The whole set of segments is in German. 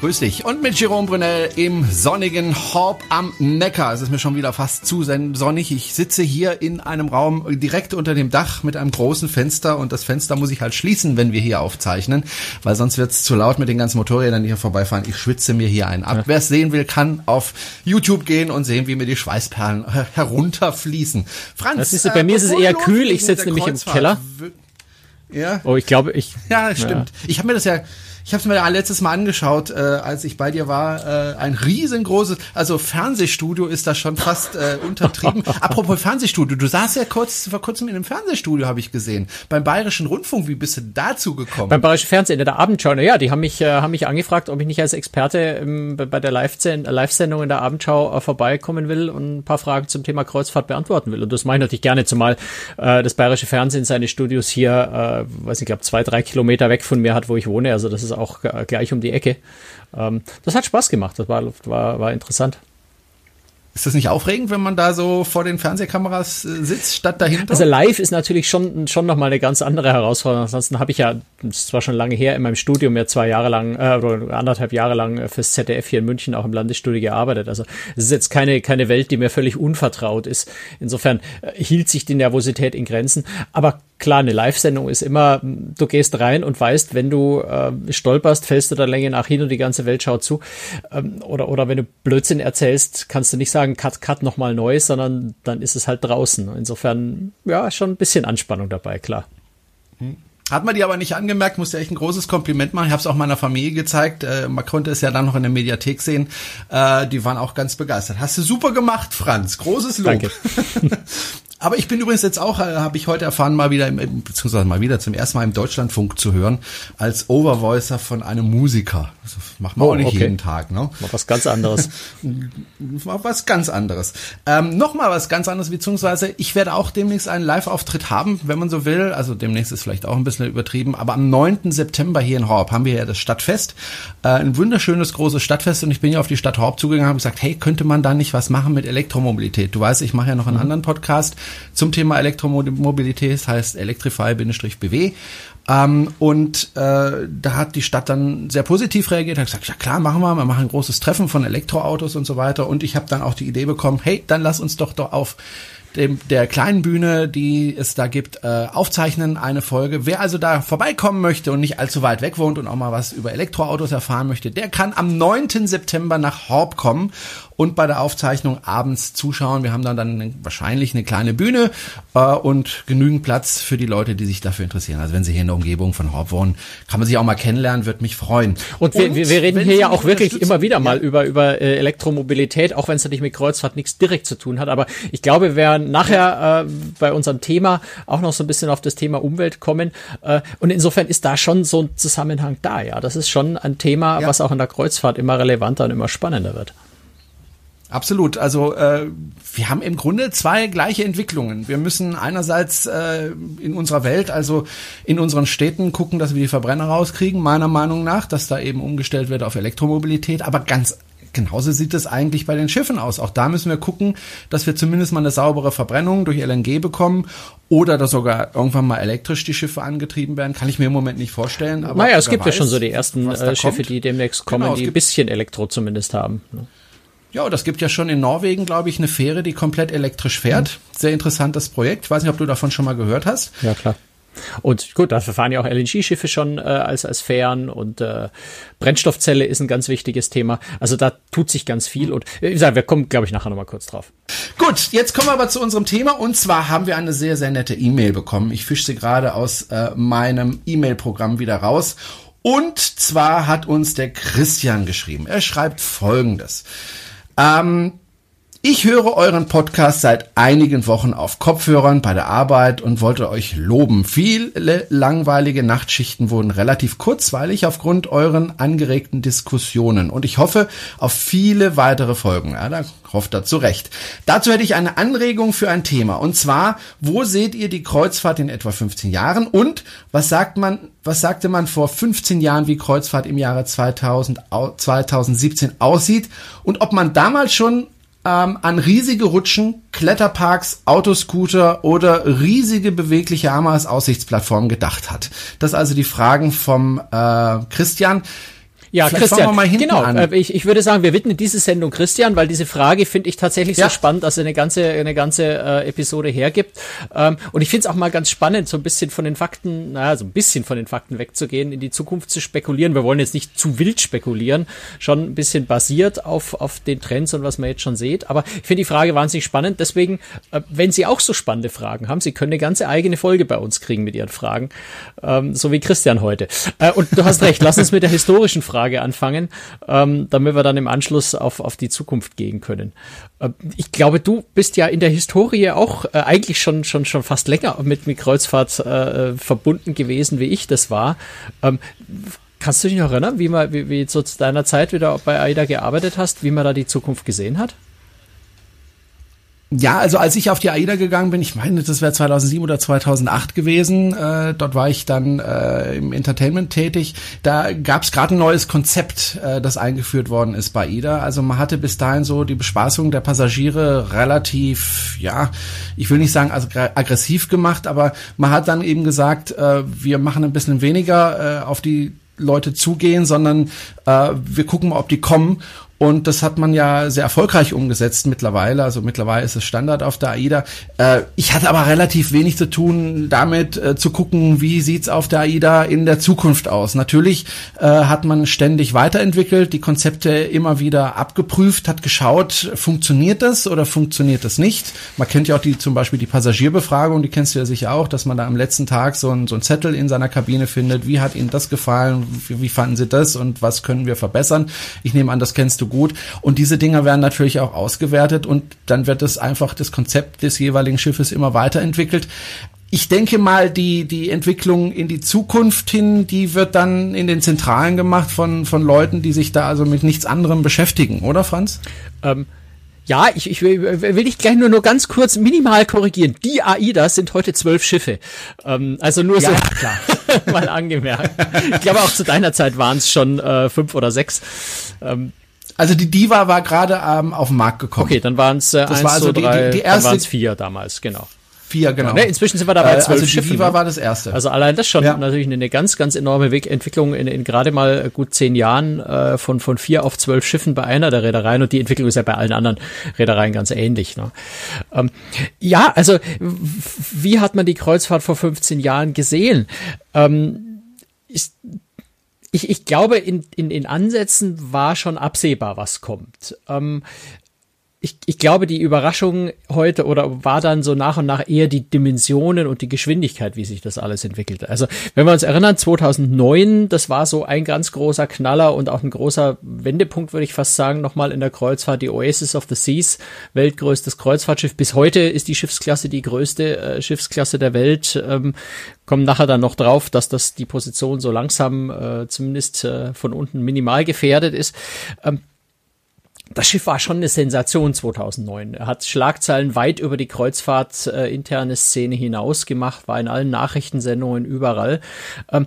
Grüß dich. Und mit Jerome Brunel im sonnigen Horb am Neckar. Es ist mir schon wieder fast zu sonnig. Ich sitze hier in einem Raum direkt unter dem Dach mit einem großen Fenster und das Fenster muss ich halt schließen, wenn wir hier aufzeichnen, weil sonst wird es zu laut mit den ganzen Motorrädern, die hier vorbeifahren. Ich schwitze mir hier einen ab. Ja. Wer es sehen will, kann auf YouTube gehen und sehen, wie mir die Schweißperlen herunterfließen. Franz, das ist, bei äh, mir ist es eher kühl. Ich sitze nämlich im Keller. Ja. Oh, ich glaube, ich. Ja, stimmt. Ja. Ich habe mir das ja ich habe es mir ja letztes Mal angeschaut, äh, als ich bei dir war. Äh, ein riesengroßes, also Fernsehstudio ist da schon fast äh, untertrieben. Apropos Fernsehstudio, du saßt ja kurz vor kurzem in einem Fernsehstudio, habe ich gesehen. Beim Bayerischen Rundfunk, wie bist du dazu gekommen? Beim Bayerischen Fernsehen, in der Abendschau. Ja, die haben mich, äh, haben mich angefragt, ob ich nicht als Experte ähm, bei der Live-Sendung in der Abendschau äh, vorbeikommen will und ein paar Fragen zum Thema Kreuzfahrt beantworten will. Und das mache ich natürlich gerne, zumal äh, das Bayerische Fernsehen seine Studios hier, äh, weiß ich glaube, zwei, drei Kilometer weg von mir hat, wo ich wohne. Also das ist auch gleich um die Ecke. Ähm, das hat Spaß gemacht, das war, war, war interessant. Ist das nicht aufregend, wenn man da so vor den Fernsehkameras äh, sitzt, statt dahinter? Also live ist natürlich schon, schon nochmal eine ganz andere Herausforderung. Ansonsten habe ich ja, das war schon lange her, in meinem Studium ja zwei Jahre lang, äh, oder anderthalb Jahre lang fürs ZDF hier in München auch im Landesstudio gearbeitet. Also es ist jetzt keine, keine Welt, die mir völlig unvertraut ist. Insofern äh, hielt sich die Nervosität in Grenzen. Aber klar, eine Live-Sendung ist immer, du gehst rein und weißt, wenn du äh, stolperst, fällst du der Länge nach hin und die ganze Welt schaut zu. Ähm, oder, oder wenn du Blödsinn erzählst, kannst du nicht sagen, cut, cut nochmal neu, sondern dann ist es halt draußen. Insofern, ja, schon ein bisschen Anspannung dabei, klar. Hm. Hat man die aber nicht angemerkt, musste echt ein großes Kompliment machen. Ich habe es auch meiner Familie gezeigt. Äh, man konnte es ja dann noch in der Mediathek sehen. Äh, die waren auch ganz begeistert. Hast du super gemacht, Franz. Großes Lob. Danke. Aber ich bin übrigens jetzt auch, äh, habe ich heute erfahren, mal wieder, im, beziehungsweise mal wieder zum ersten Mal im Deutschlandfunk zu hören, als Overvoicer von einem Musiker. Das macht man oh, auch nicht okay. jeden Tag, ne? Mal was ganz anderes. Mal was ganz anderes. Ähm, Nochmal was ganz anderes, beziehungsweise ich werde auch demnächst einen Live-Auftritt haben, wenn man so will. Also demnächst ist vielleicht auch ein bisschen übertrieben, aber am 9. September hier in Horb haben wir ja das Stadtfest. Äh, ein wunderschönes großes Stadtfest und ich bin ja auf die Stadt Horb zugegangen und gesagt, hey, könnte man da nicht was machen mit Elektromobilität? Du weißt, ich mache ja noch einen mhm. anderen Podcast zum Thema Elektromobilität, das heißt Electrify-BW. Ähm, und äh, da hat die Stadt dann sehr positiv reagiert, hat gesagt, ja klar, machen wir, wir machen ein großes Treffen von Elektroautos und so weiter. Und ich habe dann auch die Idee bekommen, hey, dann lass uns doch doch auf dem, der kleinen Bühne, die es da gibt, äh, aufzeichnen, eine Folge. Wer also da vorbeikommen möchte und nicht allzu weit weg wohnt und auch mal was über Elektroautos erfahren möchte, der kann am 9. September nach Horb kommen und bei der Aufzeichnung abends zuschauen. Wir haben dann, dann wahrscheinlich eine kleine Bühne äh, und genügend Platz für die Leute, die sich dafür interessieren. Also wenn Sie hier in der Umgebung von Horb wohnen, kann man sich auch mal kennenlernen, wird mich freuen. Und wir, und wir reden hier ja auch wirklich immer wieder mal über, über äh, Elektromobilität, auch wenn es natürlich mit Kreuzfahrt nichts direkt zu tun hat. Aber ich glaube, wir werden nachher äh, bei unserem Thema auch noch so ein bisschen auf das Thema Umwelt kommen. Äh, und insofern ist da schon so ein Zusammenhang da. Ja, das ist schon ein Thema, ja. was auch in der Kreuzfahrt immer relevanter und immer spannender wird. Absolut. Also äh, wir haben im Grunde zwei gleiche Entwicklungen. Wir müssen einerseits äh, in unserer Welt, also in unseren Städten, gucken, dass wir die Verbrenner rauskriegen, meiner Meinung nach, dass da eben umgestellt wird auf Elektromobilität. Aber ganz genauso sieht es eigentlich bei den Schiffen aus. Auch da müssen wir gucken, dass wir zumindest mal eine saubere Verbrennung durch LNG bekommen oder dass sogar irgendwann mal elektrisch die Schiffe angetrieben werden. Kann ich mir im Moment nicht vorstellen. Aber naja, es gibt weiß, ja schon so die ersten äh, Schiffe, kommt. die demnächst kommen, genau, die ein bisschen Elektro zumindest haben. Ne? Ja, das gibt ja schon in Norwegen, glaube ich, eine Fähre, die komplett elektrisch fährt. Mhm. Sehr interessantes Projekt. Ich weiß nicht, ob du davon schon mal gehört hast. Ja, klar. Und gut, dafür fahren ja auch LNG-Schiffe schon äh, als, als Fähren und äh, Brennstoffzelle ist ein ganz wichtiges Thema. Also da tut sich ganz viel und äh, wie gesagt, wir kommen, glaube ich, nachher nochmal kurz drauf. Gut, jetzt kommen wir aber zu unserem Thema und zwar haben wir eine sehr, sehr nette E-Mail bekommen. Ich fische sie gerade aus äh, meinem E-Mail-Programm wieder raus. Und zwar hat uns der Christian geschrieben. Er schreibt folgendes. Ähm, Ich höre euren Podcast seit einigen Wochen auf Kopfhörern bei der Arbeit und wollte euch loben. Viele langweilige Nachtschichten wurden relativ kurzweilig aufgrund euren angeregten Diskussionen und ich hoffe auf viele weitere Folgen. Ja, da hofft er zu Recht. Dazu hätte ich eine Anregung für ein Thema und zwar, wo seht ihr die Kreuzfahrt in etwa 15 Jahren und was sagt man, was sagte man vor 15 Jahren, wie Kreuzfahrt im Jahre 2000, 2017 aussieht und ob man damals schon ähm, an riesige Rutschen, Kletterparks, Autoscooter oder riesige bewegliche Arme als Aussichtsplattform gedacht hat. Das also die Fragen vom äh, Christian. Ja, Vielleicht Christian, genau. An. Äh, ich, ich würde sagen, wir widmen diese Sendung Christian, weil diese Frage finde ich tatsächlich ja. so spannend, dass er eine ganze, eine ganze äh, Episode hergibt. Ähm, und ich finde es auch mal ganz spannend, so ein bisschen von den Fakten, naja, so ein bisschen von den Fakten wegzugehen, in die Zukunft zu spekulieren. Wir wollen jetzt nicht zu wild spekulieren, schon ein bisschen basiert auf, auf den Trends und was man jetzt schon sieht. Aber ich finde die Frage wahnsinnig spannend. Deswegen, äh, wenn Sie auch so spannende Fragen haben, Sie können eine ganze eigene Folge bei uns kriegen mit Ihren Fragen, ähm, so wie Christian heute. Äh, und du hast recht, lass uns mit der historischen Frage Frage anfangen, ähm, damit wir dann im Anschluss auf, auf die Zukunft gehen können. Äh, ich glaube, du bist ja in der Historie auch äh, eigentlich schon, schon, schon fast länger mit, mit Kreuzfahrt äh, verbunden gewesen, wie ich das war. Ähm, kannst du dich noch erinnern, wie, man, wie, wie so zu deiner Zeit wieder bei AIDA gearbeitet hast, wie man da die Zukunft gesehen hat? Ja, also als ich auf die AIDA gegangen bin, ich meine, das wäre 2007 oder 2008 gewesen, äh, dort war ich dann äh, im Entertainment tätig, da gab es gerade ein neues Konzept, äh, das eingeführt worden ist bei AIDA. Also man hatte bis dahin so die Bespaßung der Passagiere relativ, ja, ich will nicht sagen also aggressiv gemacht, aber man hat dann eben gesagt, äh, wir machen ein bisschen weniger äh, auf die Leute zugehen, sondern äh, wir gucken mal, ob die kommen. Und das hat man ja sehr erfolgreich umgesetzt mittlerweile. Also mittlerweile ist es Standard auf der AIDA. Äh, ich hatte aber relativ wenig zu tun, damit äh, zu gucken, wie sieht's auf der AIDA in der Zukunft aus. Natürlich äh, hat man ständig weiterentwickelt, die Konzepte immer wieder abgeprüft, hat geschaut, funktioniert das oder funktioniert das nicht. Man kennt ja auch die zum Beispiel die Passagierbefragung, die kennst du ja sicher auch, dass man da am letzten Tag so ein, so ein Zettel in seiner Kabine findet. Wie hat Ihnen das gefallen? Wie, wie fanden Sie das und was können wir verbessern? Ich nehme an, das kennst du gut. Und diese Dinger werden natürlich auch ausgewertet und dann wird es einfach das Konzept des jeweiligen Schiffes immer weiterentwickelt. Ich denke mal, die, die Entwicklung in die Zukunft hin, die wird dann in den Zentralen gemacht von, von Leuten, die sich da also mit nichts anderem beschäftigen, oder Franz? Ähm, ja, ich, ich will, will dich gleich nur, nur ganz kurz minimal korrigieren. Die AIDAs sind heute zwölf Schiffe. Ähm, also nur ja, so klar. mal angemerkt. Ich glaube, auch zu deiner Zeit waren es schon äh, fünf oder sechs. Ähm, also die Diva war gerade ähm, auf den Markt gekommen. Okay, dann waren es äh, das eins, war also zwei, drei, die, die, die erste, dann waren es vier damals, genau. Vier, genau. Ne, inzwischen sind wir dabei äh, zwölf also Schiffen. Viva ne? war das erste. Also allein das schon ja. natürlich eine ganz, ganz enorme Wegentwicklung in, in gerade mal gut zehn Jahren äh, von, von vier auf zwölf Schiffen bei einer der Reedereien und die Entwicklung ist ja bei allen anderen Reedereien ganz ähnlich. Ne? Ähm, ja, also wie hat man die Kreuzfahrt vor 15 Jahren gesehen? Ähm, ist, ich, ich glaube, in, in, in Ansätzen war schon absehbar, was kommt. Ähm, ich, ich glaube, die Überraschung heute oder war dann so nach und nach eher die Dimensionen und die Geschwindigkeit, wie sich das alles entwickelte. Also wenn wir uns erinnern, 2009, das war so ein ganz großer Knaller und auch ein großer Wendepunkt, würde ich fast sagen, nochmal in der Kreuzfahrt, die Oasis of the Seas, weltgrößtes Kreuzfahrtschiff. Bis heute ist die Schiffsklasse die größte äh, Schiffsklasse der Welt. Ähm, kommen nachher dann noch drauf, dass das die Position so langsam äh, zumindest äh, von unten minimal gefährdet ist. Ähm, das Schiff war schon eine Sensation 2009. Er hat Schlagzeilen weit über die Kreuzfahrt äh, interne Szene hinaus gemacht, war in allen Nachrichtensendungen überall. Ähm,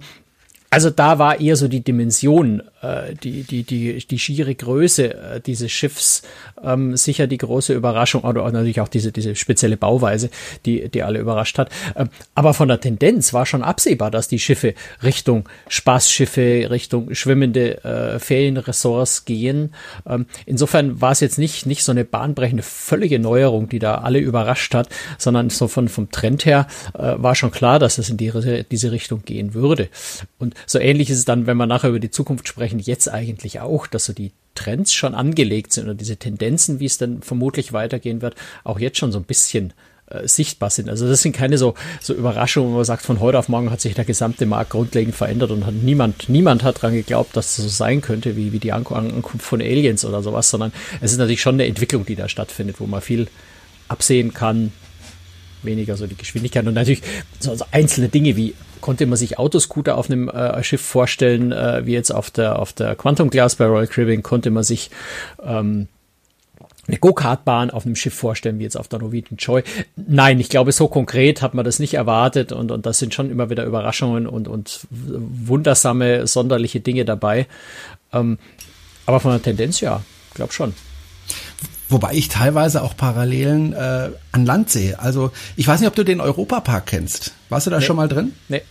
also da war eher so die Dimension, äh, die, die, die, die schiere Größe äh, dieses Schiffs ähm, sicher die große Überraschung oder natürlich auch diese, diese spezielle Bauweise, die, die alle überrascht hat. Ähm, aber von der Tendenz war schon absehbar, dass die Schiffe Richtung Spaßschiffe, Richtung schwimmende äh, Ferienressorts gehen. Ähm, insofern war es jetzt nicht, nicht so eine bahnbrechende, völlige Neuerung, die da alle überrascht hat, sondern so von, vom Trend her äh, war schon klar, dass es in die, diese Richtung gehen würde. Und so ähnlich ist es dann, wenn wir nachher über die Zukunft sprechen, jetzt eigentlich auch, dass so die Trends schon angelegt sind oder diese Tendenzen, wie es dann vermutlich weitergehen wird, auch jetzt schon so ein bisschen äh, sichtbar sind. Also das sind keine so, so Überraschungen, wo man sagt, von heute auf morgen hat sich der gesamte Markt grundlegend verändert und hat niemand, niemand hat dran geglaubt, dass das so sein könnte, wie, wie die Ankunft von Aliens oder sowas, sondern es ist natürlich schon eine Entwicklung, die da stattfindet, wo man viel absehen kann, weniger so die Geschwindigkeit und natürlich so, so einzelne Dinge wie konnte man sich Autoscooter auf einem äh, Schiff vorstellen, äh, wie jetzt auf der auf der Quantum Glass bei Royal Caribbean konnte man sich ähm, eine Go-Kart-Bahn auf einem Schiff vorstellen, wie jetzt auf der Norwegian Joy. Nein, ich glaube, so konkret hat man das nicht erwartet und, und das sind schon immer wieder Überraschungen und, und wundersame, sonderliche Dinge dabei. Ähm, aber von der Tendenz ja, glaube schon. Wobei ich teilweise auch Parallelen äh, an Land sehe. Also ich weiß nicht, ob du den Europapark kennst. Warst du da nee. schon mal drin? Nee,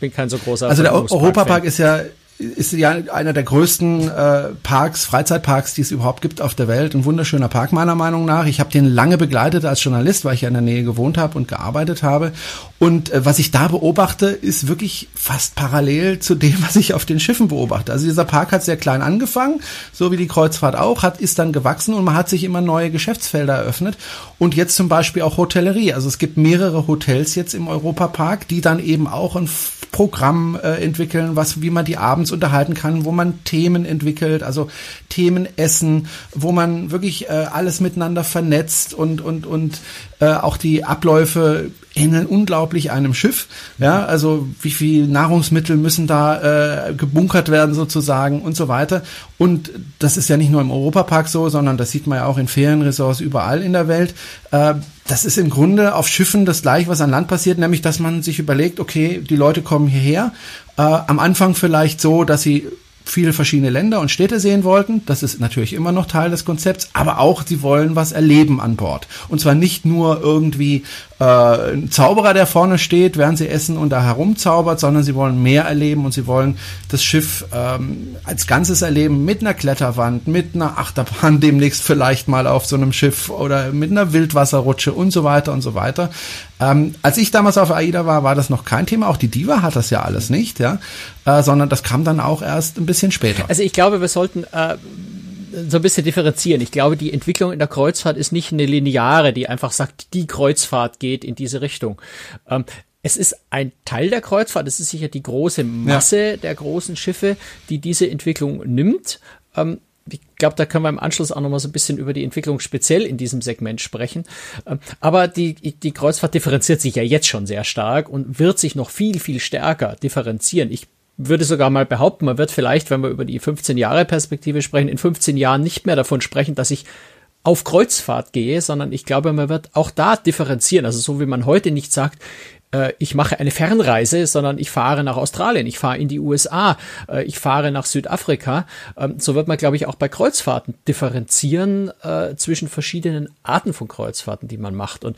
bin kein so großer. Also der Europapark ist ja ist ja einer der größten äh, Parks, Freizeitparks, die es überhaupt gibt auf der Welt. Ein wunderschöner Park meiner Meinung nach. Ich habe den lange begleitet als Journalist, weil ich ja in der Nähe gewohnt habe und gearbeitet habe. Und äh, was ich da beobachte, ist wirklich fast parallel zu dem, was ich auf den Schiffen beobachte. Also dieser Park hat sehr klein angefangen, so wie die Kreuzfahrt auch, hat ist dann gewachsen und man hat sich immer neue Geschäftsfelder eröffnet. Und jetzt zum Beispiel auch Hotellerie. Also es gibt mehrere Hotels jetzt im Europapark, die dann eben auch ein Programm äh, entwickeln, was, wie man die abends unterhalten kann, wo man Themen entwickelt, also Themen essen, wo man wirklich äh, alles miteinander vernetzt und, und, und äh, auch die Abläufe ähneln unglaublich einem Schiff. Ja, also wie viel Nahrungsmittel müssen da äh, gebunkert werden sozusagen und so weiter. Und das ist ja nicht nur im Europapark so, sondern das sieht man ja auch in Ferienresorts überall in der Welt. Äh, das ist im Grunde auf Schiffen das gleiche, was an Land passiert, nämlich dass man sich überlegt, okay, die Leute kommen hierher. Äh, am Anfang vielleicht so, dass sie viele verschiedene Länder und Städte sehen wollten. Das ist natürlich immer noch Teil des Konzepts, aber auch sie wollen was erleben an Bord. Und zwar nicht nur irgendwie äh, ein Zauberer, der vorne steht, während sie essen und da herumzaubert, sondern sie wollen mehr erleben und sie wollen das Schiff ähm, als Ganzes erleben mit einer Kletterwand, mit einer Achterbahn demnächst vielleicht mal auf so einem Schiff oder mit einer Wildwasserrutsche und so weiter und so weiter. Ähm, als ich damals auf AIDA war, war das noch kein Thema. Auch die Diva hat das ja alles nicht, ja, äh, sondern das kam dann auch erst ein bisschen später. Also ich glaube, wir sollten äh, so ein bisschen differenzieren. Ich glaube, die Entwicklung in der Kreuzfahrt ist nicht eine lineare, die einfach sagt, die Kreuzfahrt geht in diese Richtung. Ähm, es ist ein Teil der Kreuzfahrt, es ist sicher die große Masse ja. der großen Schiffe, die diese Entwicklung nimmt. Ähm, ich glaube, da können wir im Anschluss auch noch mal so ein bisschen über die Entwicklung speziell in diesem Segment sprechen. Ähm, aber die, die Kreuzfahrt differenziert sich ja jetzt schon sehr stark und wird sich noch viel, viel stärker differenzieren. Ich würde sogar mal behaupten, man wird vielleicht, wenn wir über die 15 Jahre Perspektive sprechen, in 15 Jahren nicht mehr davon sprechen, dass ich auf Kreuzfahrt gehe, sondern ich glaube, man wird auch da differenzieren. Also so wie man heute nicht sagt, äh, ich mache eine Fernreise, sondern ich fahre nach Australien, ich fahre in die USA, äh, ich fahre nach Südafrika. Ähm, so wird man, glaube ich, auch bei Kreuzfahrten differenzieren äh, zwischen verschiedenen Arten von Kreuzfahrten, die man macht. Und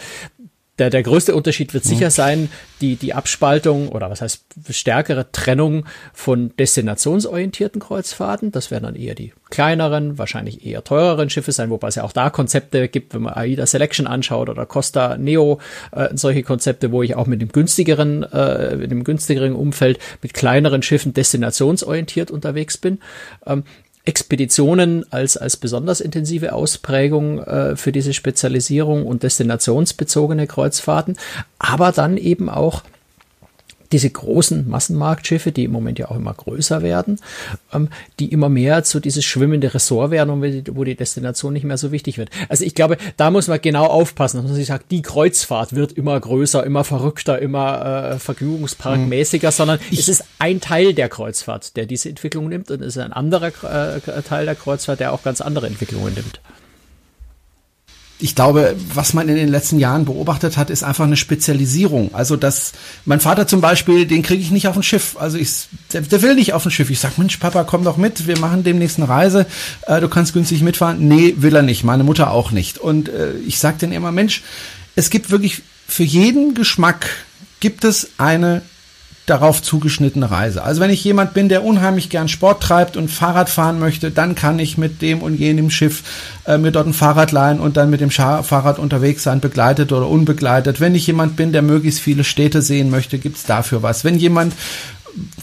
der, der größte Unterschied wird sicher mhm. sein, die, die Abspaltung oder was heißt stärkere Trennung von destinationsorientierten Kreuzfahrten. Das werden dann eher die kleineren, wahrscheinlich eher teureren Schiffe sein, wobei es ja auch da Konzepte gibt, wenn man AIDA Selection anschaut oder Costa Neo, äh, solche Konzepte, wo ich auch mit dem günstigeren, äh, mit dem günstigeren Umfeld mit kleineren Schiffen destinationsorientiert unterwegs bin. Ähm, Expeditionen als, als besonders intensive Ausprägung äh, für diese Spezialisierung und destinationsbezogene Kreuzfahrten, aber dann eben auch diese großen Massenmarktschiffe, die im Moment ja auch immer größer werden, ähm, die immer mehr zu dieses schwimmende Ressort werden und wo die Destination nicht mehr so wichtig wird. Also ich glaube, da muss man genau aufpassen, dass man sich sagt, die Kreuzfahrt wird immer größer, immer verrückter, immer äh, vergnügungsparkmäßiger, hm. sondern ich es ist ein Teil der Kreuzfahrt, der diese Entwicklung nimmt und es ist ein anderer äh, Teil der Kreuzfahrt, der auch ganz andere Entwicklungen nimmt ich glaube, was man in den letzten Jahren beobachtet hat, ist einfach eine Spezialisierung. Also dass mein Vater zum Beispiel, den kriege ich nicht auf ein Schiff. Also ich, der, der, will nicht auf ein Schiff. Ich sag, Mensch, Papa, komm doch mit. Wir machen demnächst eine Reise. Äh, du kannst günstig mitfahren. Nee, will er nicht. Meine Mutter auch nicht. Und äh, ich sag denen immer, Mensch, es gibt wirklich für jeden Geschmack gibt es eine darauf zugeschnittene Reise. Also wenn ich jemand bin, der unheimlich gern Sport treibt und Fahrrad fahren möchte, dann kann ich mit dem und jenem Schiff äh, mir dort ein Fahrrad leihen und dann mit dem Scha Fahrrad unterwegs sein, begleitet oder unbegleitet. Wenn ich jemand bin, der möglichst viele Städte sehen möchte, gibt's dafür was. Wenn jemand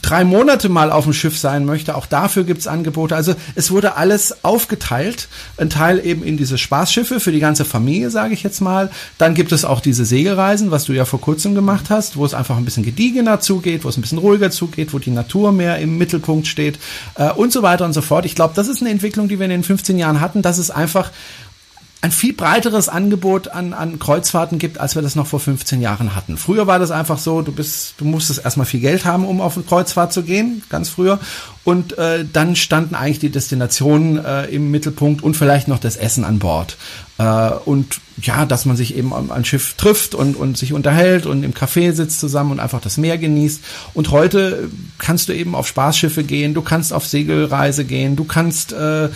drei Monate mal auf dem Schiff sein möchte, auch dafür gibt's Angebote. Also es wurde alles aufgeteilt. Ein Teil eben in diese Spaßschiffe für die ganze Familie, sage ich jetzt mal. Dann gibt es auch diese Segelreisen, was du ja vor kurzem gemacht hast, wo es einfach ein bisschen gediegener zugeht, wo es ein bisschen ruhiger zugeht, wo die Natur mehr im Mittelpunkt steht äh, und so weiter und so fort. Ich glaube, das ist eine Entwicklung, die wir in den 15 Jahren hatten, dass es einfach ein viel breiteres Angebot an, an Kreuzfahrten gibt, als wir das noch vor 15 Jahren hatten. Früher war das einfach so, du bist, du musstest erstmal viel Geld haben, um auf eine Kreuzfahrt zu gehen, ganz früher. Und äh, dann standen eigentlich die Destinationen äh, im Mittelpunkt und vielleicht noch das Essen an Bord. Äh, und ja, dass man sich eben am, am Schiff trifft und, und sich unterhält und im Café sitzt zusammen und einfach das Meer genießt. Und heute kannst du eben auf Spaßschiffe gehen, du kannst auf Segelreise gehen, du kannst äh,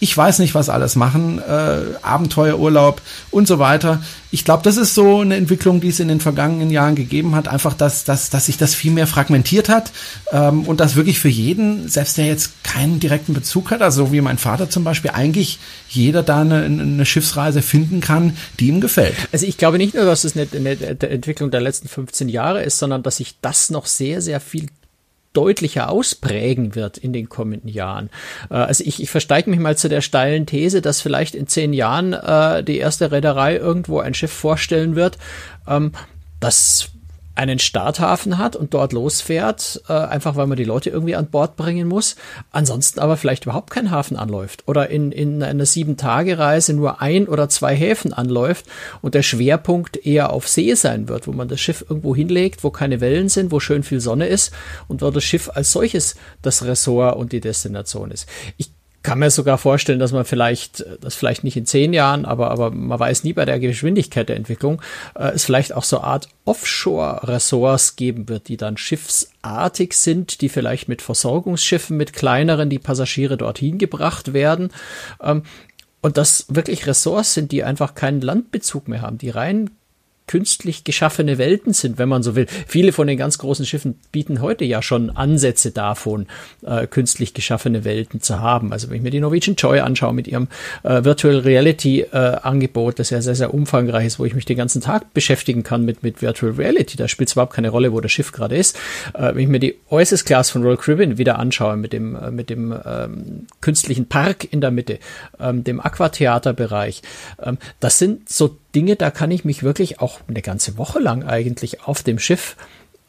ich weiß nicht, was alles machen, äh, Abenteuerurlaub und so weiter. Ich glaube, das ist so eine Entwicklung, die es in den vergangenen Jahren gegeben hat, einfach, dass, dass, dass sich das viel mehr fragmentiert hat ähm, und dass wirklich für jeden, selbst der jetzt keinen direkten Bezug hat, also wie mein Vater zum Beispiel, eigentlich jeder da eine, eine Schiffsreise finden kann, die ihm gefällt. Also ich glaube nicht nur, dass es eine, eine Entwicklung der letzten 15 Jahre ist, sondern dass sich das noch sehr, sehr viel deutlicher ausprägen wird in den kommenden Jahren. Äh, also ich, ich versteige mich mal zu der steilen These, dass vielleicht in zehn Jahren äh, die erste Reederei irgendwo ein Schiff vorstellen wird, ähm, das einen Starthafen hat und dort losfährt, äh, einfach weil man die Leute irgendwie an Bord bringen muss, ansonsten aber vielleicht überhaupt kein Hafen anläuft oder in, in einer Sieben-Tage-Reise nur ein oder zwei Häfen anläuft und der Schwerpunkt eher auf See sein wird, wo man das Schiff irgendwo hinlegt, wo keine Wellen sind, wo schön viel Sonne ist und wo das Schiff als solches das Ressort und die Destination ist. Ich kann mir sogar vorstellen, dass man vielleicht, das vielleicht nicht in zehn Jahren, aber, aber man weiß nie bei der Geschwindigkeit der Entwicklung, äh, es vielleicht auch so Art Offshore-Ressorts geben wird, die dann schiffsartig sind, die vielleicht mit Versorgungsschiffen, mit kleineren, die Passagiere dorthin gebracht werden. Ähm, und das wirklich Ressorts sind, die einfach keinen Landbezug mehr haben, die rein künstlich geschaffene Welten sind, wenn man so will. Viele von den ganz großen Schiffen bieten heute ja schon Ansätze davon, äh, künstlich geschaffene Welten zu haben. Also wenn ich mir die Norwegian Joy anschaue mit ihrem äh, Virtual Reality äh, Angebot, das ja sehr, sehr umfangreich ist, wo ich mich den ganzen Tag beschäftigen kann mit, mit Virtual Reality, da spielt es überhaupt keine Rolle, wo das Schiff gerade ist. Äh, wenn ich mir die Oasis Class von Royal Caribbean wieder anschaue mit dem, äh, mit dem ähm, künstlichen Park in der Mitte, ähm, dem Aquatheaterbereich, ähm, das sind so Dinge, da kann ich mich wirklich auch eine ganze Woche lang eigentlich auf dem Schiff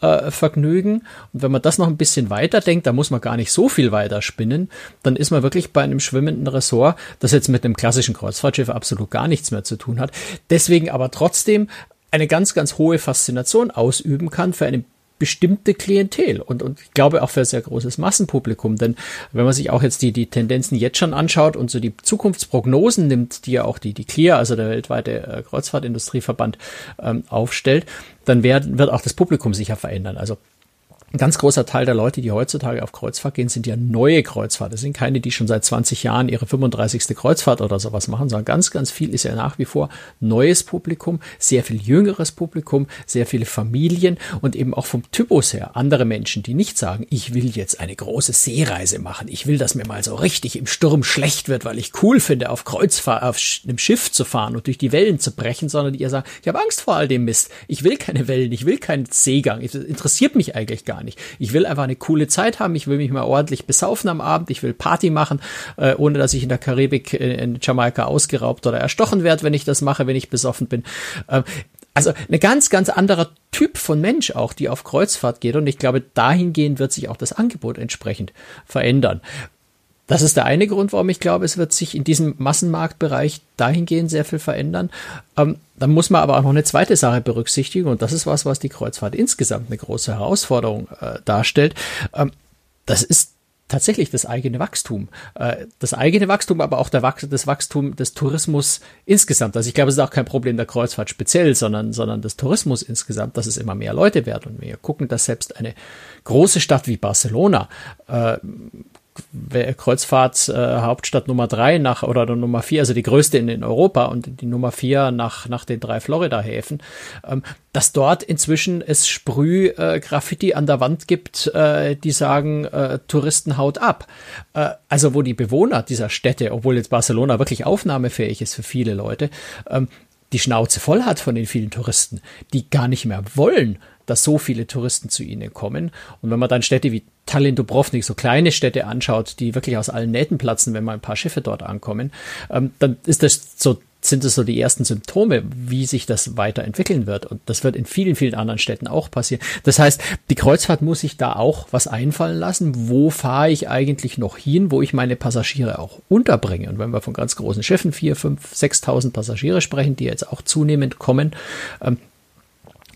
äh, vergnügen. Und wenn man das noch ein bisschen weiter denkt, da muss man gar nicht so viel weiter spinnen, dann ist man wirklich bei einem schwimmenden Ressort, das jetzt mit einem klassischen Kreuzfahrtschiff absolut gar nichts mehr zu tun hat. Deswegen aber trotzdem eine ganz, ganz hohe Faszination ausüben kann für eine bestimmte Klientel und, und ich glaube auch für ein sehr großes Massenpublikum. Denn wenn man sich auch jetzt die, die Tendenzen jetzt schon anschaut und so die Zukunftsprognosen nimmt, die ja auch die, die CLIA, also der weltweite äh, Kreuzfahrtindustrieverband, ähm, aufstellt, dann wird, wird auch das Publikum sicher verändern. Also ein ganz großer Teil der Leute, die heutzutage auf Kreuzfahrt gehen, sind ja neue Kreuzfahrt. Das sind keine, die schon seit 20 Jahren ihre 35. Kreuzfahrt oder sowas machen, sondern ganz, ganz viel ist ja nach wie vor neues Publikum, sehr viel jüngeres Publikum, sehr viele Familien und eben auch vom Typus her andere Menschen, die nicht sagen, ich will jetzt eine große Seereise machen. Ich will, dass mir mal so richtig im Sturm schlecht wird, weil ich cool finde, auf Kreuzfahrt, auf einem Schiff zu fahren und durch die Wellen zu brechen, sondern die ihr sagen, ich habe Angst vor all dem Mist. Ich will keine Wellen, ich will keinen Seegang. Das interessiert mich eigentlich gar gar nicht. Ich will einfach eine coole Zeit haben, ich will mich mal ordentlich besaufen am Abend, ich will Party machen, äh, ohne dass ich in der Karibik in, in Jamaika ausgeraubt oder erstochen werde, wenn ich das mache, wenn ich besoffen bin. Äh, also eine ganz, ganz anderer Typ von Mensch auch, die auf Kreuzfahrt geht. Und ich glaube, dahingehend wird sich auch das Angebot entsprechend verändern. Das ist der eine Grund, warum ich glaube, es wird sich in diesem Massenmarktbereich dahingehend sehr viel verändern. Ähm, dann muss man aber auch noch eine zweite Sache berücksichtigen und das ist was, was die Kreuzfahrt insgesamt eine große Herausforderung äh, darstellt. Ähm, das ist tatsächlich das eigene Wachstum. Äh, das eigene Wachstum, aber auch Wach das Wachstum des Tourismus insgesamt. Also ich glaube, es ist auch kein Problem der Kreuzfahrt speziell, sondern, sondern des Tourismus insgesamt, dass es immer mehr Leute werden. Und wir gucken, dass selbst eine große Stadt wie Barcelona äh, Kreuzfahrt äh, Nummer drei nach oder Nummer vier, also die größte in, in Europa und die Nummer vier nach nach den drei Florida-Häfen, ähm, dass dort inzwischen es Sprüh-Graffiti äh, an der Wand gibt, äh, die sagen äh, Touristen haut ab. Äh, also wo die Bewohner dieser Städte, obwohl jetzt Barcelona wirklich aufnahmefähig ist für viele Leute, ähm, die Schnauze voll hat von den vielen Touristen, die gar nicht mehr wollen, dass so viele Touristen zu ihnen kommen. Und wenn man dann Städte wie Tallinn, Dubrovnik, so kleine Städte anschaut, die wirklich aus allen Nähten platzen, wenn mal ein paar Schiffe dort ankommen, ähm, dann ist das so sind es so die ersten Symptome, wie sich das weiterentwickeln wird. Und das wird in vielen, vielen anderen Städten auch passieren. Das heißt, die Kreuzfahrt muss sich da auch was einfallen lassen. Wo fahre ich eigentlich noch hin, wo ich meine Passagiere auch unterbringe? Und wenn wir von ganz großen Schiffen, vier, fünf, sechstausend Passagiere sprechen, die jetzt auch zunehmend kommen, ähm,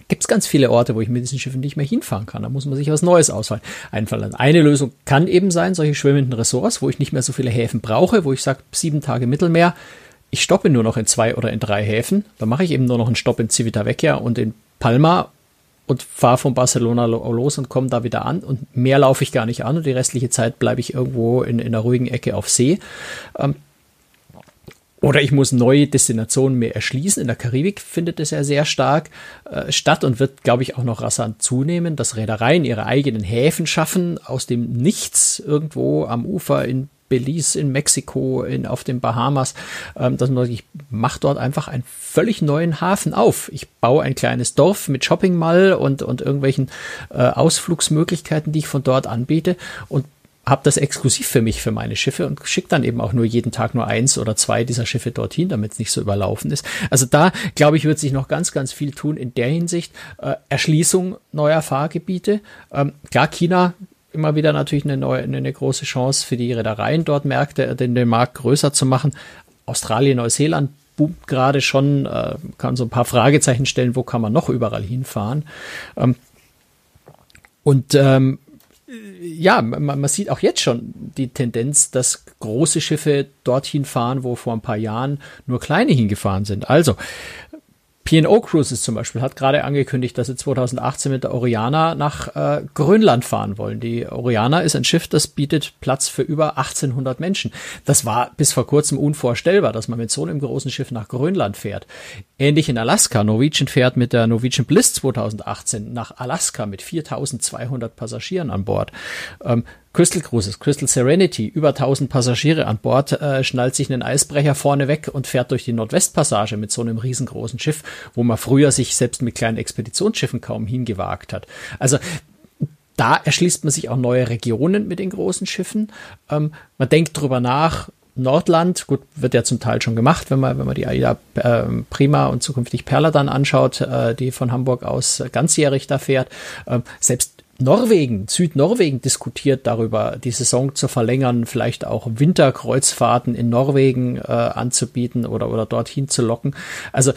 gibt es ganz viele Orte, wo ich mit diesen Schiffen nicht mehr hinfahren kann. Da muss man sich was Neues ausfallen. einfallen. Eine Lösung kann eben sein, solche schwimmenden Ressorts, wo ich nicht mehr so viele Häfen brauche, wo ich sage, sieben Tage Mittelmeer, ich stoppe nur noch in zwei oder in drei Häfen. Dann mache ich eben nur noch einen Stopp in Civitavecchia und in Palma und fahre von Barcelona los und komme da wieder an. Und mehr laufe ich gar nicht an und die restliche Zeit bleibe ich irgendwo in, in einer ruhigen Ecke auf See. Ähm, oder ich muss neue Destinationen mehr erschließen. In der Karibik findet es ja sehr stark äh, statt und wird, glaube ich, auch noch rasant zunehmen, dass Reedereien ihre eigenen Häfen schaffen, aus dem Nichts irgendwo am Ufer in Belize, in Mexiko, in, auf den Bahamas, ähm, dass man ich mache dort einfach einen völlig neuen Hafen auf. Ich baue ein kleines Dorf mit Shopping Mall und, und irgendwelchen äh, Ausflugsmöglichkeiten, die ich von dort anbiete und habe das exklusiv für mich, für meine Schiffe und schicke dann eben auch nur jeden Tag nur eins oder zwei dieser Schiffe dorthin, damit es nicht so überlaufen ist. Also da, glaube ich, wird sich noch ganz, ganz viel tun in der Hinsicht. Äh, Erschließung neuer Fahrgebiete. Ähm, klar, China immer wieder natürlich eine neue, eine, große Chance für die Reedereien dort Märkte, den, den Markt größer zu machen. Australien, Neuseeland boomt gerade schon, äh, kann so ein paar Fragezeichen stellen, wo kann man noch überall hinfahren. Ähm, und ähm, ja, man, man sieht auch jetzt schon die Tendenz, dass große Schiffe dorthin fahren, wo vor ein paar Jahren nur kleine hingefahren sind. Also P&O Cruises zum Beispiel hat gerade angekündigt, dass sie 2018 mit der Oriana nach äh, Grönland fahren wollen. Die Oriana ist ein Schiff, das bietet Platz für über 1800 Menschen. Das war bis vor kurzem unvorstellbar, dass man mit so einem großen Schiff nach Grönland fährt. Ähnlich in Alaska. Norwegian fährt mit der Norwegian Bliss 2018 nach Alaska mit 4200 Passagieren an Bord. Ähm, Crystal Cruises, Crystal Serenity, über 1000 Passagiere an Bord, äh, schnallt sich einen Eisbrecher vorne weg und fährt durch die Nordwestpassage mit so einem riesengroßen Schiff, wo man früher sich selbst mit kleinen Expeditionsschiffen kaum hingewagt hat. Also da erschließt man sich auch neue Regionen mit den großen Schiffen. Ähm, man denkt drüber nach, Nordland, gut, wird ja zum Teil schon gemacht, wenn man, wenn man die AIDA äh, Prima und zukünftig Perla dann anschaut, äh, die von Hamburg aus ganzjährig da fährt. Äh, selbst Norwegen, Südnorwegen diskutiert darüber, die Saison zu verlängern, vielleicht auch Winterkreuzfahrten in Norwegen äh, anzubieten oder, oder dorthin zu locken. Also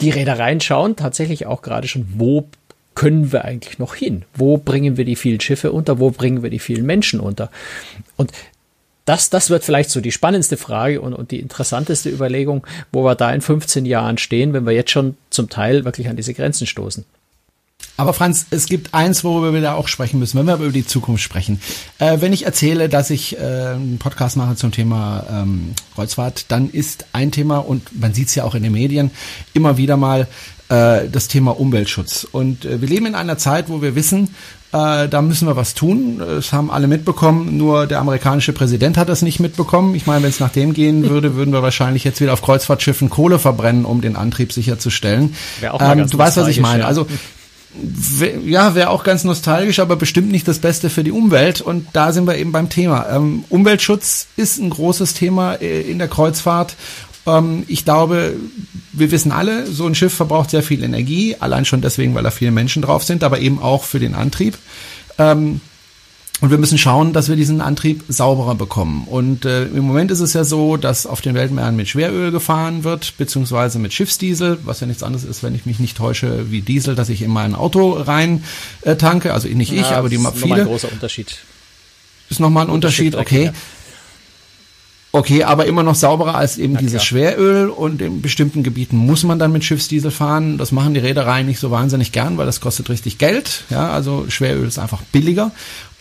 die Reedereien schauen tatsächlich auch gerade schon, wo können wir eigentlich noch hin? Wo bringen wir die vielen Schiffe unter? Wo bringen wir die vielen Menschen unter? Und das, das wird vielleicht so die spannendste Frage und, und die interessanteste Überlegung, wo wir da in 15 Jahren stehen, wenn wir jetzt schon zum Teil wirklich an diese Grenzen stoßen. Aber Franz, es gibt eins, worüber wir da auch sprechen müssen, wenn wir über die Zukunft sprechen. Äh, wenn ich erzähle, dass ich äh, einen Podcast mache zum Thema ähm, Kreuzfahrt, dann ist ein Thema, und man sieht es ja auch in den Medien, immer wieder mal äh, das Thema Umweltschutz. Und äh, wir leben in einer Zeit, wo wir wissen, äh, da müssen wir was tun. Das haben alle mitbekommen, nur der amerikanische Präsident hat das nicht mitbekommen. Ich meine, wenn es nach dem gehen würde, würden wir wahrscheinlich jetzt wieder auf Kreuzfahrtschiffen Kohle verbrennen, um den Antrieb sicherzustellen. Ähm, du weißt, was ich meine. Also ja, wäre auch ganz nostalgisch, aber bestimmt nicht das Beste für die Umwelt. Und da sind wir eben beim Thema. Ähm, Umweltschutz ist ein großes Thema äh, in der Kreuzfahrt. Ähm, ich glaube, wir wissen alle, so ein Schiff verbraucht sehr viel Energie, allein schon deswegen, weil da viele Menschen drauf sind, aber eben auch für den Antrieb. Ähm, und wir müssen schauen, dass wir diesen Antrieb sauberer bekommen. Und äh, im Moment ist es ja so, dass auf den Weltmeeren mit Schweröl gefahren wird, beziehungsweise mit Schiffsdiesel, was ja nichts anderes ist, wenn ich mich nicht täusche, wie Diesel, dass ich in mein Auto rein äh, tanke. Also nicht ja, ich, aber die viele. Ist ein großer Unterschied. Ist nochmal ein Unterschied, okay. Ja. Okay, aber immer noch sauberer als eben Na, dieses klar. Schweröl und in bestimmten Gebieten muss man dann mit Schiffsdiesel fahren. Das machen die Reedereien nicht so wahnsinnig gern, weil das kostet richtig Geld. Ja, also Schweröl ist einfach billiger.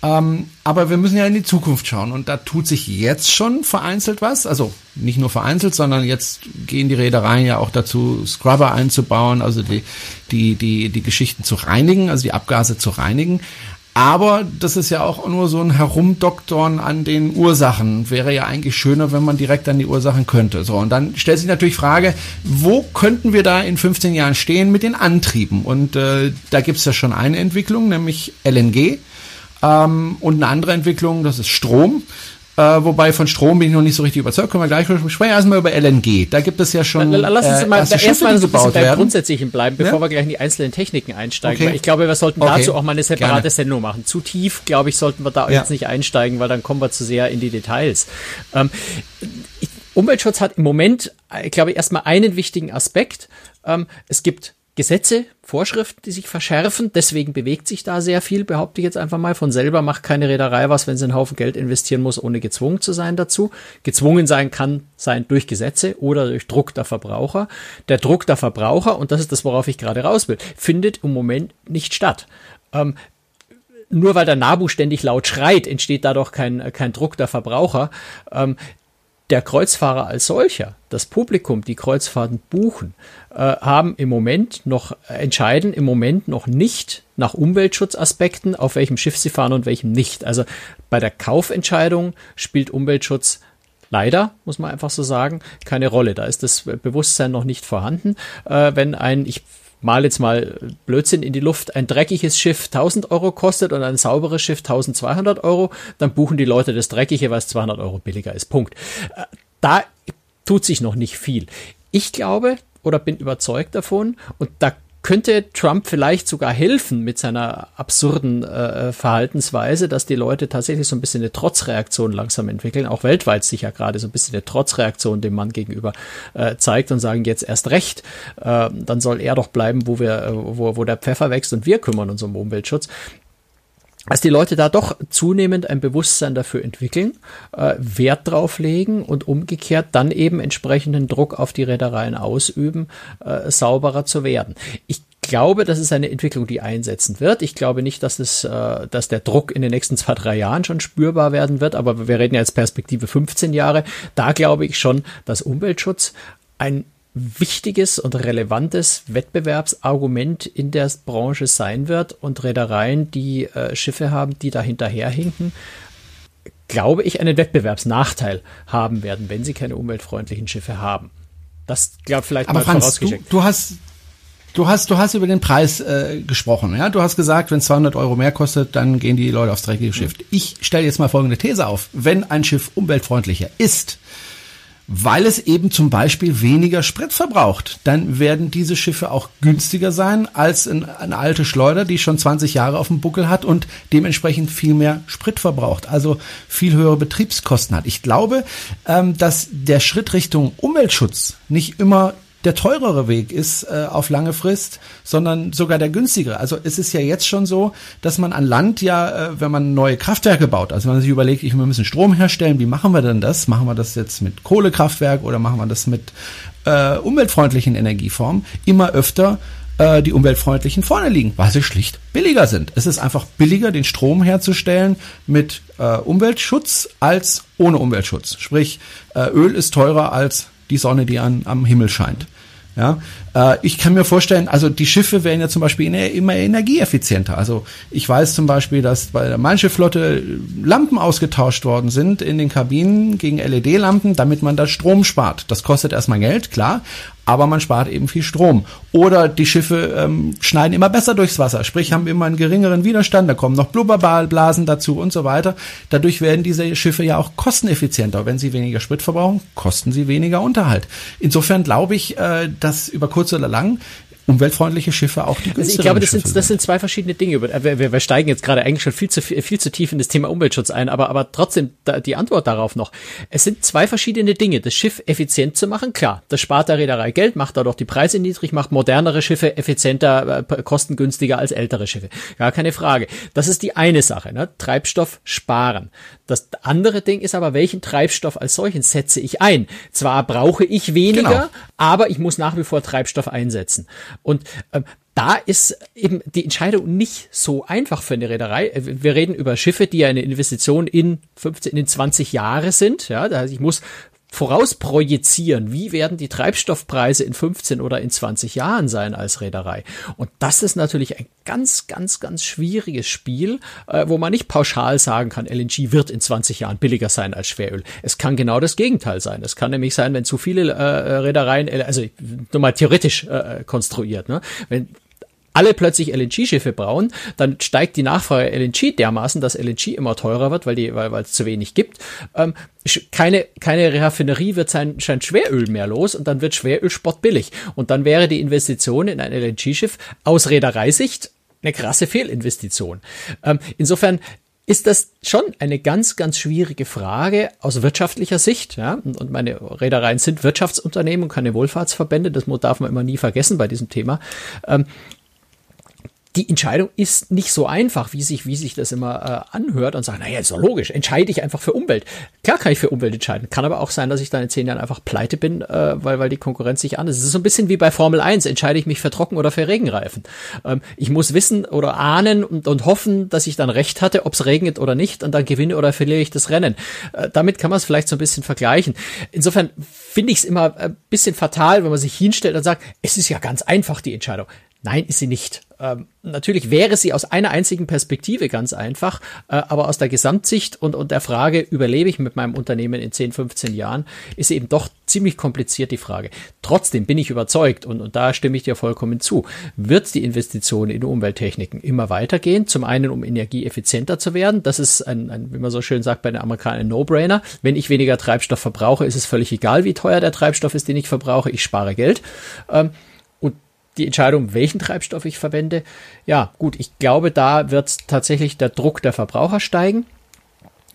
Ähm, aber wir müssen ja in die Zukunft schauen und da tut sich jetzt schon vereinzelt was. Also nicht nur vereinzelt, sondern jetzt gehen die Reedereien ja auch dazu, Scrubber einzubauen, also die, die, die, die Geschichten zu reinigen, also die Abgase zu reinigen. Aber das ist ja auch nur so ein Herumdoktoren an den Ursachen. Wäre ja eigentlich schöner, wenn man direkt an die Ursachen könnte. So, und dann stellt sich natürlich Frage, wo könnten wir da in 15 Jahren stehen mit den Antrieben? Und äh, da gibt's ja schon eine Entwicklung, nämlich LNG. Ähm, und eine andere Entwicklung, das ist Strom. Äh, wobei von Strom bin ich noch nicht so richtig überzeugt. Können wir gleich sprechen. Erstmal über LNG. Da gibt es ja schon. Lass uns äh, mal erste erstmal so ein bisschen beim Grundsätzlichen bleiben, bevor ja? wir gleich in die einzelnen Techniken einsteigen. Okay. ich glaube, wir sollten okay. dazu auch mal eine separate Gerne. Sendung machen. Zu tief, glaube ich, sollten wir da ja. jetzt nicht einsteigen, weil dann kommen wir zu sehr in die Details. Ähm, Umweltschutz hat im Moment, ich äh, glaube, erstmal einen wichtigen Aspekt. Ähm, es gibt Gesetze, Vorschriften, die sich verschärfen. Deswegen bewegt sich da sehr viel, behaupte ich jetzt einfach mal. Von selber macht keine Reederei was, wenn sie einen Haufen Geld investieren muss, ohne gezwungen zu sein dazu. Gezwungen sein kann sein durch Gesetze oder durch Druck der Verbraucher. Der Druck der Verbraucher, und das ist das, worauf ich gerade raus will, findet im Moment nicht statt. Ähm, nur weil der Nabu ständig laut schreit, entsteht dadurch kein, kein Druck der Verbraucher. Ähm, der Kreuzfahrer als solcher, das Publikum, die Kreuzfahrten buchen, äh, haben im Moment noch, entscheiden im Moment noch nicht nach Umweltschutzaspekten, auf welchem Schiff sie fahren und welchem nicht. Also bei der Kaufentscheidung spielt Umweltschutz leider, muss man einfach so sagen, keine Rolle. Da ist das Bewusstsein noch nicht vorhanden. Äh, wenn ein, ich mal jetzt mal Blödsinn in die Luft, ein dreckiges Schiff 1000 Euro kostet und ein sauberes Schiff 1200 Euro, dann buchen die Leute das dreckige, weil es 200 Euro billiger ist. Punkt. Äh, da tut sich noch nicht viel. Ich glaube oder bin überzeugt davon und da könnte Trump vielleicht sogar helfen mit seiner absurden äh, Verhaltensweise, dass die Leute tatsächlich so ein bisschen eine Trotzreaktion langsam entwickeln, auch weltweit sicher gerade so ein bisschen eine Trotzreaktion dem Mann gegenüber äh, zeigt und sagen jetzt erst recht, äh, dann soll er doch bleiben, wo wir, äh, wo, wo der Pfeffer wächst und wir kümmern uns um Umweltschutz dass die Leute da doch zunehmend ein Bewusstsein dafür entwickeln, äh, Wert drauf legen und umgekehrt dann eben entsprechenden Druck auf die Reedereien ausüben, äh, sauberer zu werden. Ich glaube, das ist eine Entwicklung, die einsetzen wird. Ich glaube nicht, dass es, äh, dass der Druck in den nächsten zwei, drei Jahren schon spürbar werden wird, aber wir reden ja jetzt Perspektive 15 Jahre. Da glaube ich schon, dass Umweltschutz ein wichtiges und relevantes Wettbewerbsargument in der Branche sein wird und Reedereien, die äh, Schiffe haben, die da hinterherhinken, glaube ich, einen Wettbewerbsnachteil haben werden, wenn sie keine umweltfreundlichen Schiffe haben. Das glaube vielleicht Aber mal Franz, vorausgeschickt. Du, du hast Du hast, du hast über den Preis äh, gesprochen, ja. Du hast gesagt, wenn 200 Euro mehr kostet, dann gehen die Leute aufs dreckige Schiff. Ich stelle jetzt mal folgende These auf: Wenn ein Schiff umweltfreundlicher ist, weil es eben zum Beispiel weniger Sprit verbraucht. Dann werden diese Schiffe auch günstiger sein als eine alte Schleuder, die schon 20 Jahre auf dem Buckel hat und dementsprechend viel mehr Sprit verbraucht, also viel höhere Betriebskosten hat. Ich glaube, ähm, dass der Schritt Richtung Umweltschutz nicht immer der teurere Weg ist äh, auf lange Frist, sondern sogar der günstigere. Also es ist ja jetzt schon so, dass man an Land ja, äh, wenn man neue Kraftwerke baut, also wenn man sich überlegt, ich, wir müssen Strom herstellen, wie machen wir denn das? Machen wir das jetzt mit Kohlekraftwerk oder machen wir das mit äh, umweltfreundlichen Energieformen? Immer öfter äh, die umweltfreundlichen vorne liegen, weil sie schlicht billiger sind. Es ist einfach billiger, den Strom herzustellen mit äh, Umweltschutz als ohne Umweltschutz. Sprich, äh, Öl ist teurer als die Sonne, die an, am Himmel scheint. Ja, äh, ich kann mir vorstellen, also die Schiffe werden ja zum Beispiel immer energieeffizienter. Also ich weiß zum Beispiel, dass bei der Manche Flotte Lampen ausgetauscht worden sind in den Kabinen gegen LED-Lampen, damit man da Strom spart. Das kostet erstmal Geld, klar, aber man spart eben viel Strom. Oder die Schiffe ähm, schneiden immer besser durchs Wasser, sprich haben immer einen geringeren Widerstand, da kommen noch Blubberblasen dazu und so weiter. Dadurch werden diese Schiffe ja auch kosteneffizienter. Wenn sie weniger Sprit verbrauchen, kosten sie weniger Unterhalt. Insofern glaube ich, äh, dass über kurz oder lang umweltfreundliche Schiffe auch die günstigeren also Ich glaube, das sind, das sind zwei verschiedene Dinge. Wir, wir, wir steigen jetzt gerade eigentlich schon viel zu, viel zu tief in das Thema Umweltschutz ein, aber, aber trotzdem die Antwort darauf noch. Es sind zwei verschiedene Dinge. Das Schiff effizient zu machen, klar, das spart der Reederei Geld, macht dadurch die Preise niedrig, macht modernere Schiffe effizienter, äh, kostengünstiger als ältere Schiffe. Gar keine Frage. Das ist die eine Sache, ne? Treibstoff sparen. Das andere Ding ist aber, welchen Treibstoff als solchen setze ich ein? Zwar brauche ich weniger, genau. aber ich muss nach wie vor Treibstoff einsetzen. Und ähm, da ist eben die Entscheidung nicht so einfach für eine Reederei. Äh, wir reden über Schiffe, die ja eine Investition in 15, in 20 Jahre sind. Ja, da ich muss vorausprojizieren, wie werden die Treibstoffpreise in 15 oder in 20 Jahren sein als Reederei. Und das ist natürlich ein ganz, ganz, ganz schwieriges Spiel, äh, wo man nicht pauschal sagen kann, LNG wird in 20 Jahren billiger sein als Schweröl. Es kann genau das Gegenteil sein. Es kann nämlich sein, wenn zu viele äh, Reedereien, also nur mal theoretisch äh, konstruiert, ne? wenn alle plötzlich LNG-Schiffe brauchen, dann steigt die Nachfrage LNG dermaßen, dass LNG immer teurer wird, weil die, weil, zu wenig gibt. Ähm, keine, keine Raffinerie wird sein, sein Schweröl mehr los und dann wird Schweröl sportbillig. Und dann wäre die Investition in ein LNG-Schiff aus Reedereisicht eine krasse Fehlinvestition. Ähm, insofern ist das schon eine ganz, ganz schwierige Frage aus wirtschaftlicher Sicht. Ja? Und meine Reedereien sind Wirtschaftsunternehmen und keine Wohlfahrtsverbände. Das darf man immer nie vergessen bei diesem Thema. Ähm, die Entscheidung ist nicht so einfach, wie sich, wie sich das immer äh, anhört und sagt, naja, ist doch logisch, entscheide ich einfach für Umwelt. Klar kann ich für Umwelt entscheiden. Kann aber auch sein, dass ich dann in zehn Jahren einfach pleite bin, äh, weil, weil die Konkurrenz sich an ist. Es ist so ein bisschen wie bei Formel 1. Entscheide ich mich für Trocken oder für Regenreifen. Ähm, ich muss wissen oder ahnen und, und hoffen, dass ich dann recht hatte, ob es regnet oder nicht und dann gewinne oder verliere ich das Rennen. Äh, damit kann man es vielleicht so ein bisschen vergleichen. Insofern finde ich es immer ein bisschen fatal, wenn man sich hinstellt und sagt, es ist ja ganz einfach die Entscheidung. Nein, ist sie nicht. Ähm, natürlich wäre sie aus einer einzigen Perspektive ganz einfach, äh, aber aus der Gesamtsicht und, und der Frage, überlebe ich mit meinem Unternehmen in 10, 15 Jahren, ist eben doch ziemlich kompliziert die Frage. Trotzdem bin ich überzeugt, und, und da stimme ich dir vollkommen zu, wird die Investition in Umwelttechniken immer weitergehen. Zum einen, um energieeffizienter zu werden. Das ist ein, ein wie man so schön sagt bei den Amerikanern, ein No-Brainer. Wenn ich weniger Treibstoff verbrauche, ist es völlig egal, wie teuer der Treibstoff ist, den ich verbrauche. Ich spare Geld. Ähm, die Entscheidung, welchen Treibstoff ich verwende. Ja, gut, ich glaube, da wird tatsächlich der Druck der Verbraucher steigen.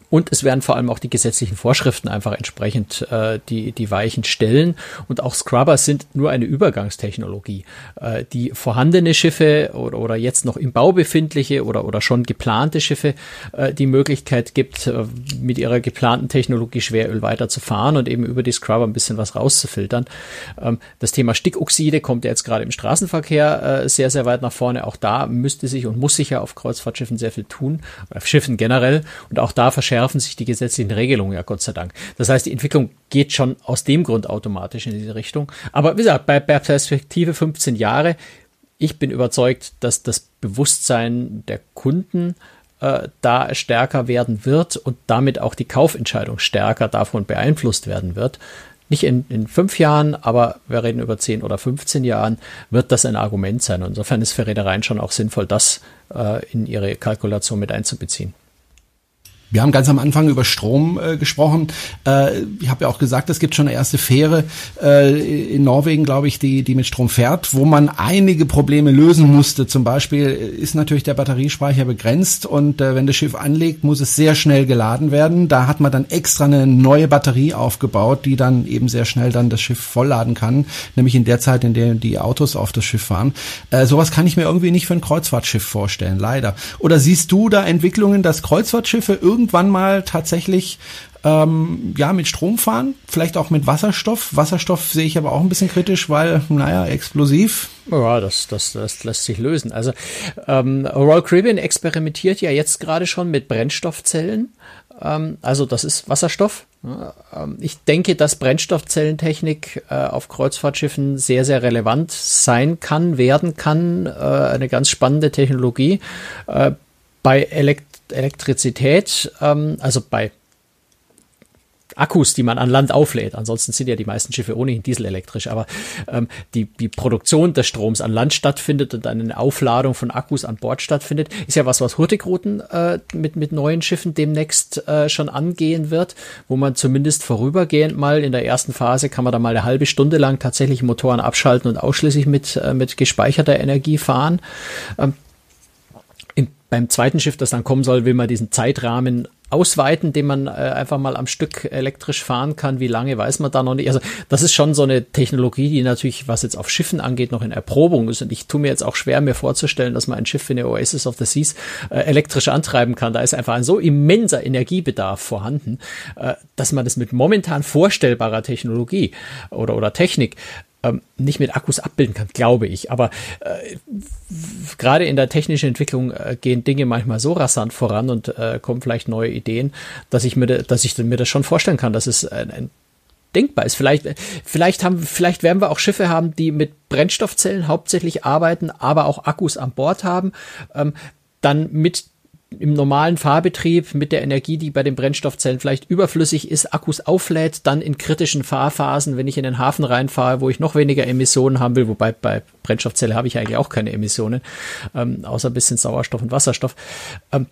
Und es werden vor allem auch die gesetzlichen Vorschriften einfach entsprechend äh, die, die Weichen stellen. Und auch Scrubbers sind nur eine Übergangstechnologie. Äh, die vorhandene Schiffe oder, oder jetzt noch im Bau befindliche oder, oder schon geplante Schiffe äh, die Möglichkeit gibt, äh, mit ihrer geplanten Technologie Schweröl weiterzufahren und eben über die Scrubber ein bisschen was rauszufiltern. Ähm, das Thema Stickoxide kommt ja jetzt gerade im Straßenverkehr äh, sehr, sehr weit nach vorne. Auch da müsste sich und muss sich ja auf Kreuzfahrtschiffen sehr viel tun, auf Schiffen generell. Und auch da verschärft verschärfen sich die gesetzlichen Regelungen ja Gott sei Dank. Das heißt, die Entwicklung geht schon aus dem Grund automatisch in diese Richtung. Aber wie gesagt, bei, Perspektive 15 Jahre, ich bin überzeugt, dass das Bewusstsein der Kunden äh, da stärker werden wird und damit auch die Kaufentscheidung stärker davon beeinflusst werden wird. Nicht in, in fünf Jahren, aber wir reden über zehn oder 15 Jahren, wird das ein Argument sein. insofern ist für Reedereien schon auch sinnvoll, das äh, in ihre Kalkulation mit einzubeziehen. Wir haben ganz am Anfang über Strom äh, gesprochen. Äh, ich habe ja auch gesagt, es gibt schon eine erste Fähre äh, in Norwegen, glaube ich, die, die mit Strom fährt, wo man einige Probleme lösen musste. Zum Beispiel ist natürlich der Batteriespeicher begrenzt und äh, wenn das Schiff anlegt, muss es sehr schnell geladen werden. Da hat man dann extra eine neue Batterie aufgebaut, die dann eben sehr schnell dann das Schiff vollladen kann, nämlich in der Zeit, in der die Autos auf das Schiff fahren. Äh, sowas kann ich mir irgendwie nicht für ein Kreuzfahrtschiff vorstellen, leider. Oder siehst du da Entwicklungen, dass Kreuzfahrtschiffe irgendwie irgendwann mal tatsächlich ähm, ja mit Strom fahren, vielleicht auch mit Wasserstoff. Wasserstoff sehe ich aber auch ein bisschen kritisch, weil naja explosiv. Ja, das, das, das lässt sich lösen. Also ähm, Royal Caribbean experimentiert ja jetzt gerade schon mit Brennstoffzellen. Ähm, also das ist Wasserstoff. Ähm, ich denke, dass Brennstoffzellentechnik äh, auf Kreuzfahrtschiffen sehr, sehr relevant sein kann, werden kann. Äh, eine ganz spannende Technologie. Äh, bei Elekt Elektrizität, ähm, also bei Akkus, die man an Land auflädt. Ansonsten sind ja die meisten Schiffe ohnehin dieselelektrisch, aber ähm, die, die Produktion des Stroms an Land stattfindet und eine Aufladung von Akkus an Bord stattfindet, ist ja was, was Hurtigruten äh, mit, mit neuen Schiffen demnächst äh, schon angehen wird, wo man zumindest vorübergehend mal in der ersten Phase kann man da mal eine halbe Stunde lang tatsächlich Motoren abschalten und ausschließlich mit, äh, mit gespeicherter Energie fahren. Ähm, beim zweiten Schiff, das dann kommen soll, will man diesen Zeitrahmen ausweiten, den man äh, einfach mal am Stück elektrisch fahren kann. Wie lange weiß man da noch nicht. Also das ist schon so eine Technologie, die natürlich, was jetzt auf Schiffen angeht, noch in Erprobung ist. Und ich tue mir jetzt auch schwer, mir vorzustellen, dass man ein Schiff wie eine Oasis of the Seas äh, elektrisch antreiben kann. Da ist einfach ein so immenser Energiebedarf vorhanden, äh, dass man das mit momentan vorstellbarer Technologie oder, oder Technik ähm, nicht mit Akkus abbilden kann, glaube ich. Aber äh, gerade in der technischen Entwicklung äh, gehen Dinge manchmal so rasant voran und äh, kommen vielleicht neue Ideen, dass ich mir, dass ich mir das schon vorstellen kann, dass es ein, ein denkbar ist. Vielleicht, vielleicht haben, vielleicht werden wir auch Schiffe haben, die mit Brennstoffzellen hauptsächlich arbeiten, aber auch Akkus an Bord haben, ähm, dann mit im normalen Fahrbetrieb mit der Energie, die bei den Brennstoffzellen vielleicht überflüssig ist, Akkus auflädt, dann in kritischen Fahrphasen, wenn ich in den Hafen reinfahre, wo ich noch weniger Emissionen haben will, wobei bei Brennstoffzelle habe ich eigentlich auch keine Emissionen, ähm, außer ein bisschen Sauerstoff und Wasserstoff, ähm,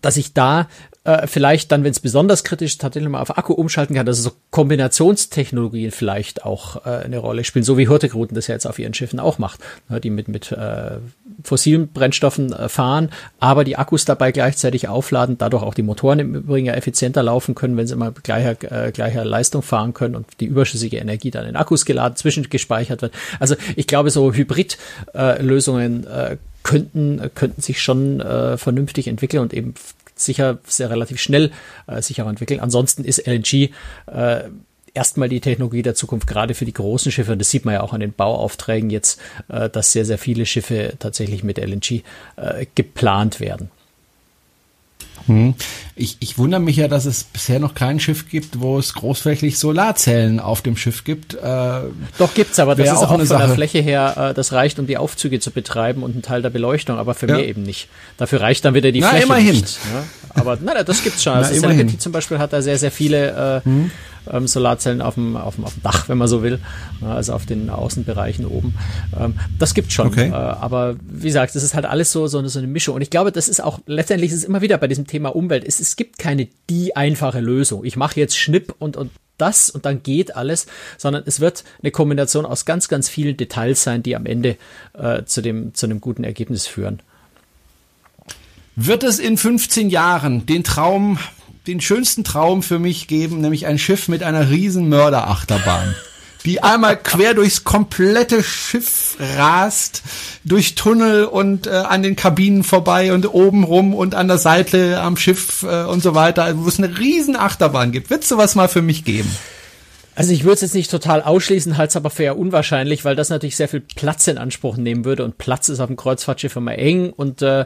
dass ich da äh, vielleicht dann, wenn es besonders kritisch ist, tatsächlich mal auf Akku umschalten kann, dass so Kombinationstechnologien vielleicht auch äh, eine Rolle spielen, so wie Hurtigruten das ja jetzt auf ihren Schiffen auch macht, ne, die mit, mit äh, fossilen Brennstoffen äh, fahren, aber die Akkus dabei gleichzeitig aufladen, dadurch auch die Motoren im Übrigen ja effizienter laufen können, wenn sie immer gleicher, äh, gleicher Leistung fahren können und die überschüssige Energie dann in Akkus geladen, zwischengespeichert wird. Also ich glaube, so Hybrid-Lösungen äh, könnten, könnten sich schon äh, vernünftig entwickeln und eben sicher sehr relativ schnell äh, sich auch entwickeln. Ansonsten ist LNG äh, erstmal die Technologie der Zukunft, gerade für die großen Schiffe. Und das sieht man ja auch an den Bauaufträgen jetzt, äh, dass sehr, sehr viele Schiffe tatsächlich mit LNG äh, geplant werden. Hm. Ich, ich wundere mich ja, dass es bisher noch kein Schiff gibt, wo es großflächig Solarzellen auf dem Schiff gibt. Äh, Doch gibt's, aber das ist auch, auch von Sache. der Fläche her, äh, das reicht, um die Aufzüge zu betreiben und einen Teil der Beleuchtung, aber für ja. mehr eben nicht. Dafür reicht dann wieder die na, Fläche immerhin. nicht. Ja? Aber na, das gibt's schon. Also Serengeti zum Beispiel hat da sehr, sehr viele äh, hm ähm, Solarzellen auf dem, auf, dem, auf dem Dach, wenn man so will, also auf den Außenbereichen oben. Ähm, das gibt schon. Okay. Äh, aber wie gesagt, das ist halt alles so, so, eine, so eine Mischung. Und ich glaube, das ist auch, letztendlich ist es immer wieder bei diesem Thema Umwelt, es, es gibt keine die einfache Lösung. Ich mache jetzt Schnipp und, und das und dann geht alles, sondern es wird eine Kombination aus ganz, ganz vielen Details sein, die am Ende äh, zu, dem, zu einem guten Ergebnis führen. Wird es in 15 Jahren den Traum den schönsten Traum für mich geben, nämlich ein Schiff mit einer riesen Mörderachterbahn. die einmal quer durchs komplette Schiff rast, durch Tunnel und äh, an den Kabinen vorbei und oben rum und an der Seite am Schiff äh, und so weiter, wo es eine riesen Achterbahn gibt. Wird sowas mal für mich geben? Also ich würde es jetzt nicht total ausschließen, halte es aber für eher unwahrscheinlich, weil das natürlich sehr viel Platz in Anspruch nehmen würde und Platz ist auf dem Kreuzfahrtschiff immer eng und äh,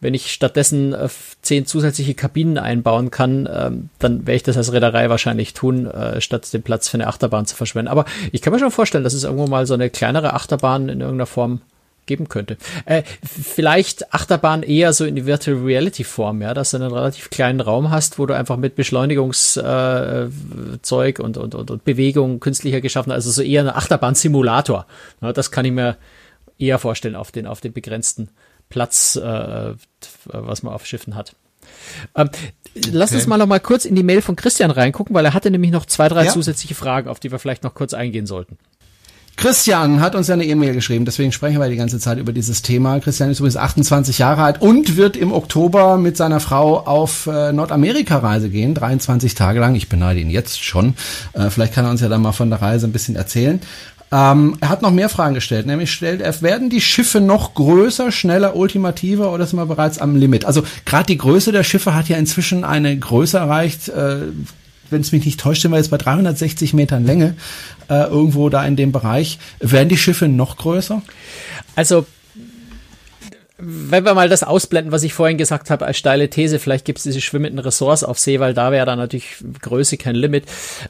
wenn ich stattdessen äh, zehn zusätzliche Kabinen einbauen kann, äh, dann werde ich das als Reederei wahrscheinlich tun, äh, statt den Platz für eine Achterbahn zu verschwenden. Aber ich kann mir schon vorstellen, dass es irgendwo mal so eine kleinere Achterbahn in irgendeiner Form geben könnte. Äh, vielleicht Achterbahn eher so in die Virtual Reality Form, ja, dass du einen relativ kleinen Raum hast, wo du einfach mit Beschleunigungszeug äh, und, und, und, und Bewegung künstlicher geschaffen hast, also so eher ein Achterbahn-Simulator. Ja, das kann ich mir eher vorstellen auf den, auf den begrenzten Platz, äh, was man auf Schiffen hat. Ähm, okay. Lass uns mal noch mal kurz in die Mail von Christian reingucken, weil er hatte nämlich noch zwei, drei ja. zusätzliche Fragen, auf die wir vielleicht noch kurz eingehen sollten. Christian hat uns ja eine E-Mail geschrieben, deswegen sprechen wir die ganze Zeit über dieses Thema. Christian ist übrigens 28 Jahre alt und wird im Oktober mit seiner Frau auf äh, Nordamerika-Reise gehen, 23 Tage lang. Ich beneide ihn jetzt schon. Äh, vielleicht kann er uns ja dann mal von der Reise ein bisschen erzählen. Ähm, er hat noch mehr Fragen gestellt, nämlich stellt er, werden die Schiffe noch größer, schneller, ultimativer oder sind wir bereits am Limit? Also gerade die Größe der Schiffe hat ja inzwischen eine Größe erreicht, äh, wenn es mich nicht täuscht, sind wir jetzt bei 360 Metern Länge, äh, irgendwo da in dem Bereich. Werden die Schiffe noch größer? Also wenn wir mal das ausblenden, was ich vorhin gesagt habe, als steile These, vielleicht gibt es diese schwimmenden Ressorts auf See, weil da wäre dann natürlich Größe kein Limit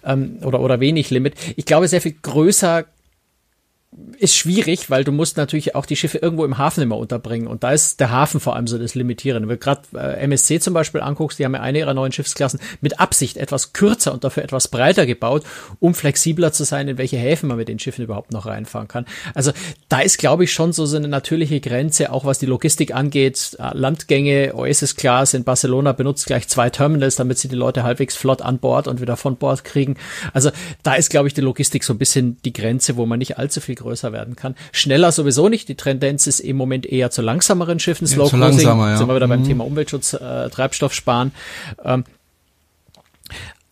ähm, oder, oder wenig Limit. Ich glaube, sehr viel größer ist schwierig, weil du musst natürlich auch die Schiffe irgendwo im Hafen immer unterbringen. Und da ist der Hafen vor allem so das Limitierende. Wenn du gerade äh, MSC zum Beispiel anguckst, die haben ja eine ihrer neuen Schiffsklassen mit Absicht etwas kürzer und dafür etwas breiter gebaut, um flexibler zu sein, in welche Häfen man mit den Schiffen überhaupt noch reinfahren kann. Also da ist, glaube ich, schon so, eine natürliche Grenze, auch was die Logistik angeht. Äh, Landgänge, Oasis Class in Barcelona benutzt gleich zwei Terminals, damit sie die Leute halbwegs flott an Bord und wieder von Bord kriegen. Also da ist, glaube ich, die Logistik so ein bisschen die Grenze, wo man nicht allzu viel größer werden kann. Schneller sowieso nicht. Die Tendenz ist im Moment eher zu langsameren Schiffen. Slow ja, Cruising, ja. sind wir wieder mhm. beim Thema Umweltschutz, äh, Treibstoff sparen. Ähm,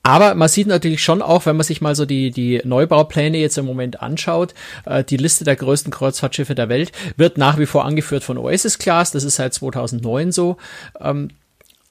aber man sieht natürlich schon auch, wenn man sich mal so die, die Neubaupläne jetzt im Moment anschaut, äh, die Liste der größten Kreuzfahrtschiffe der Welt wird nach wie vor angeführt von Oasis Class. Das ist seit 2009 so. Ähm,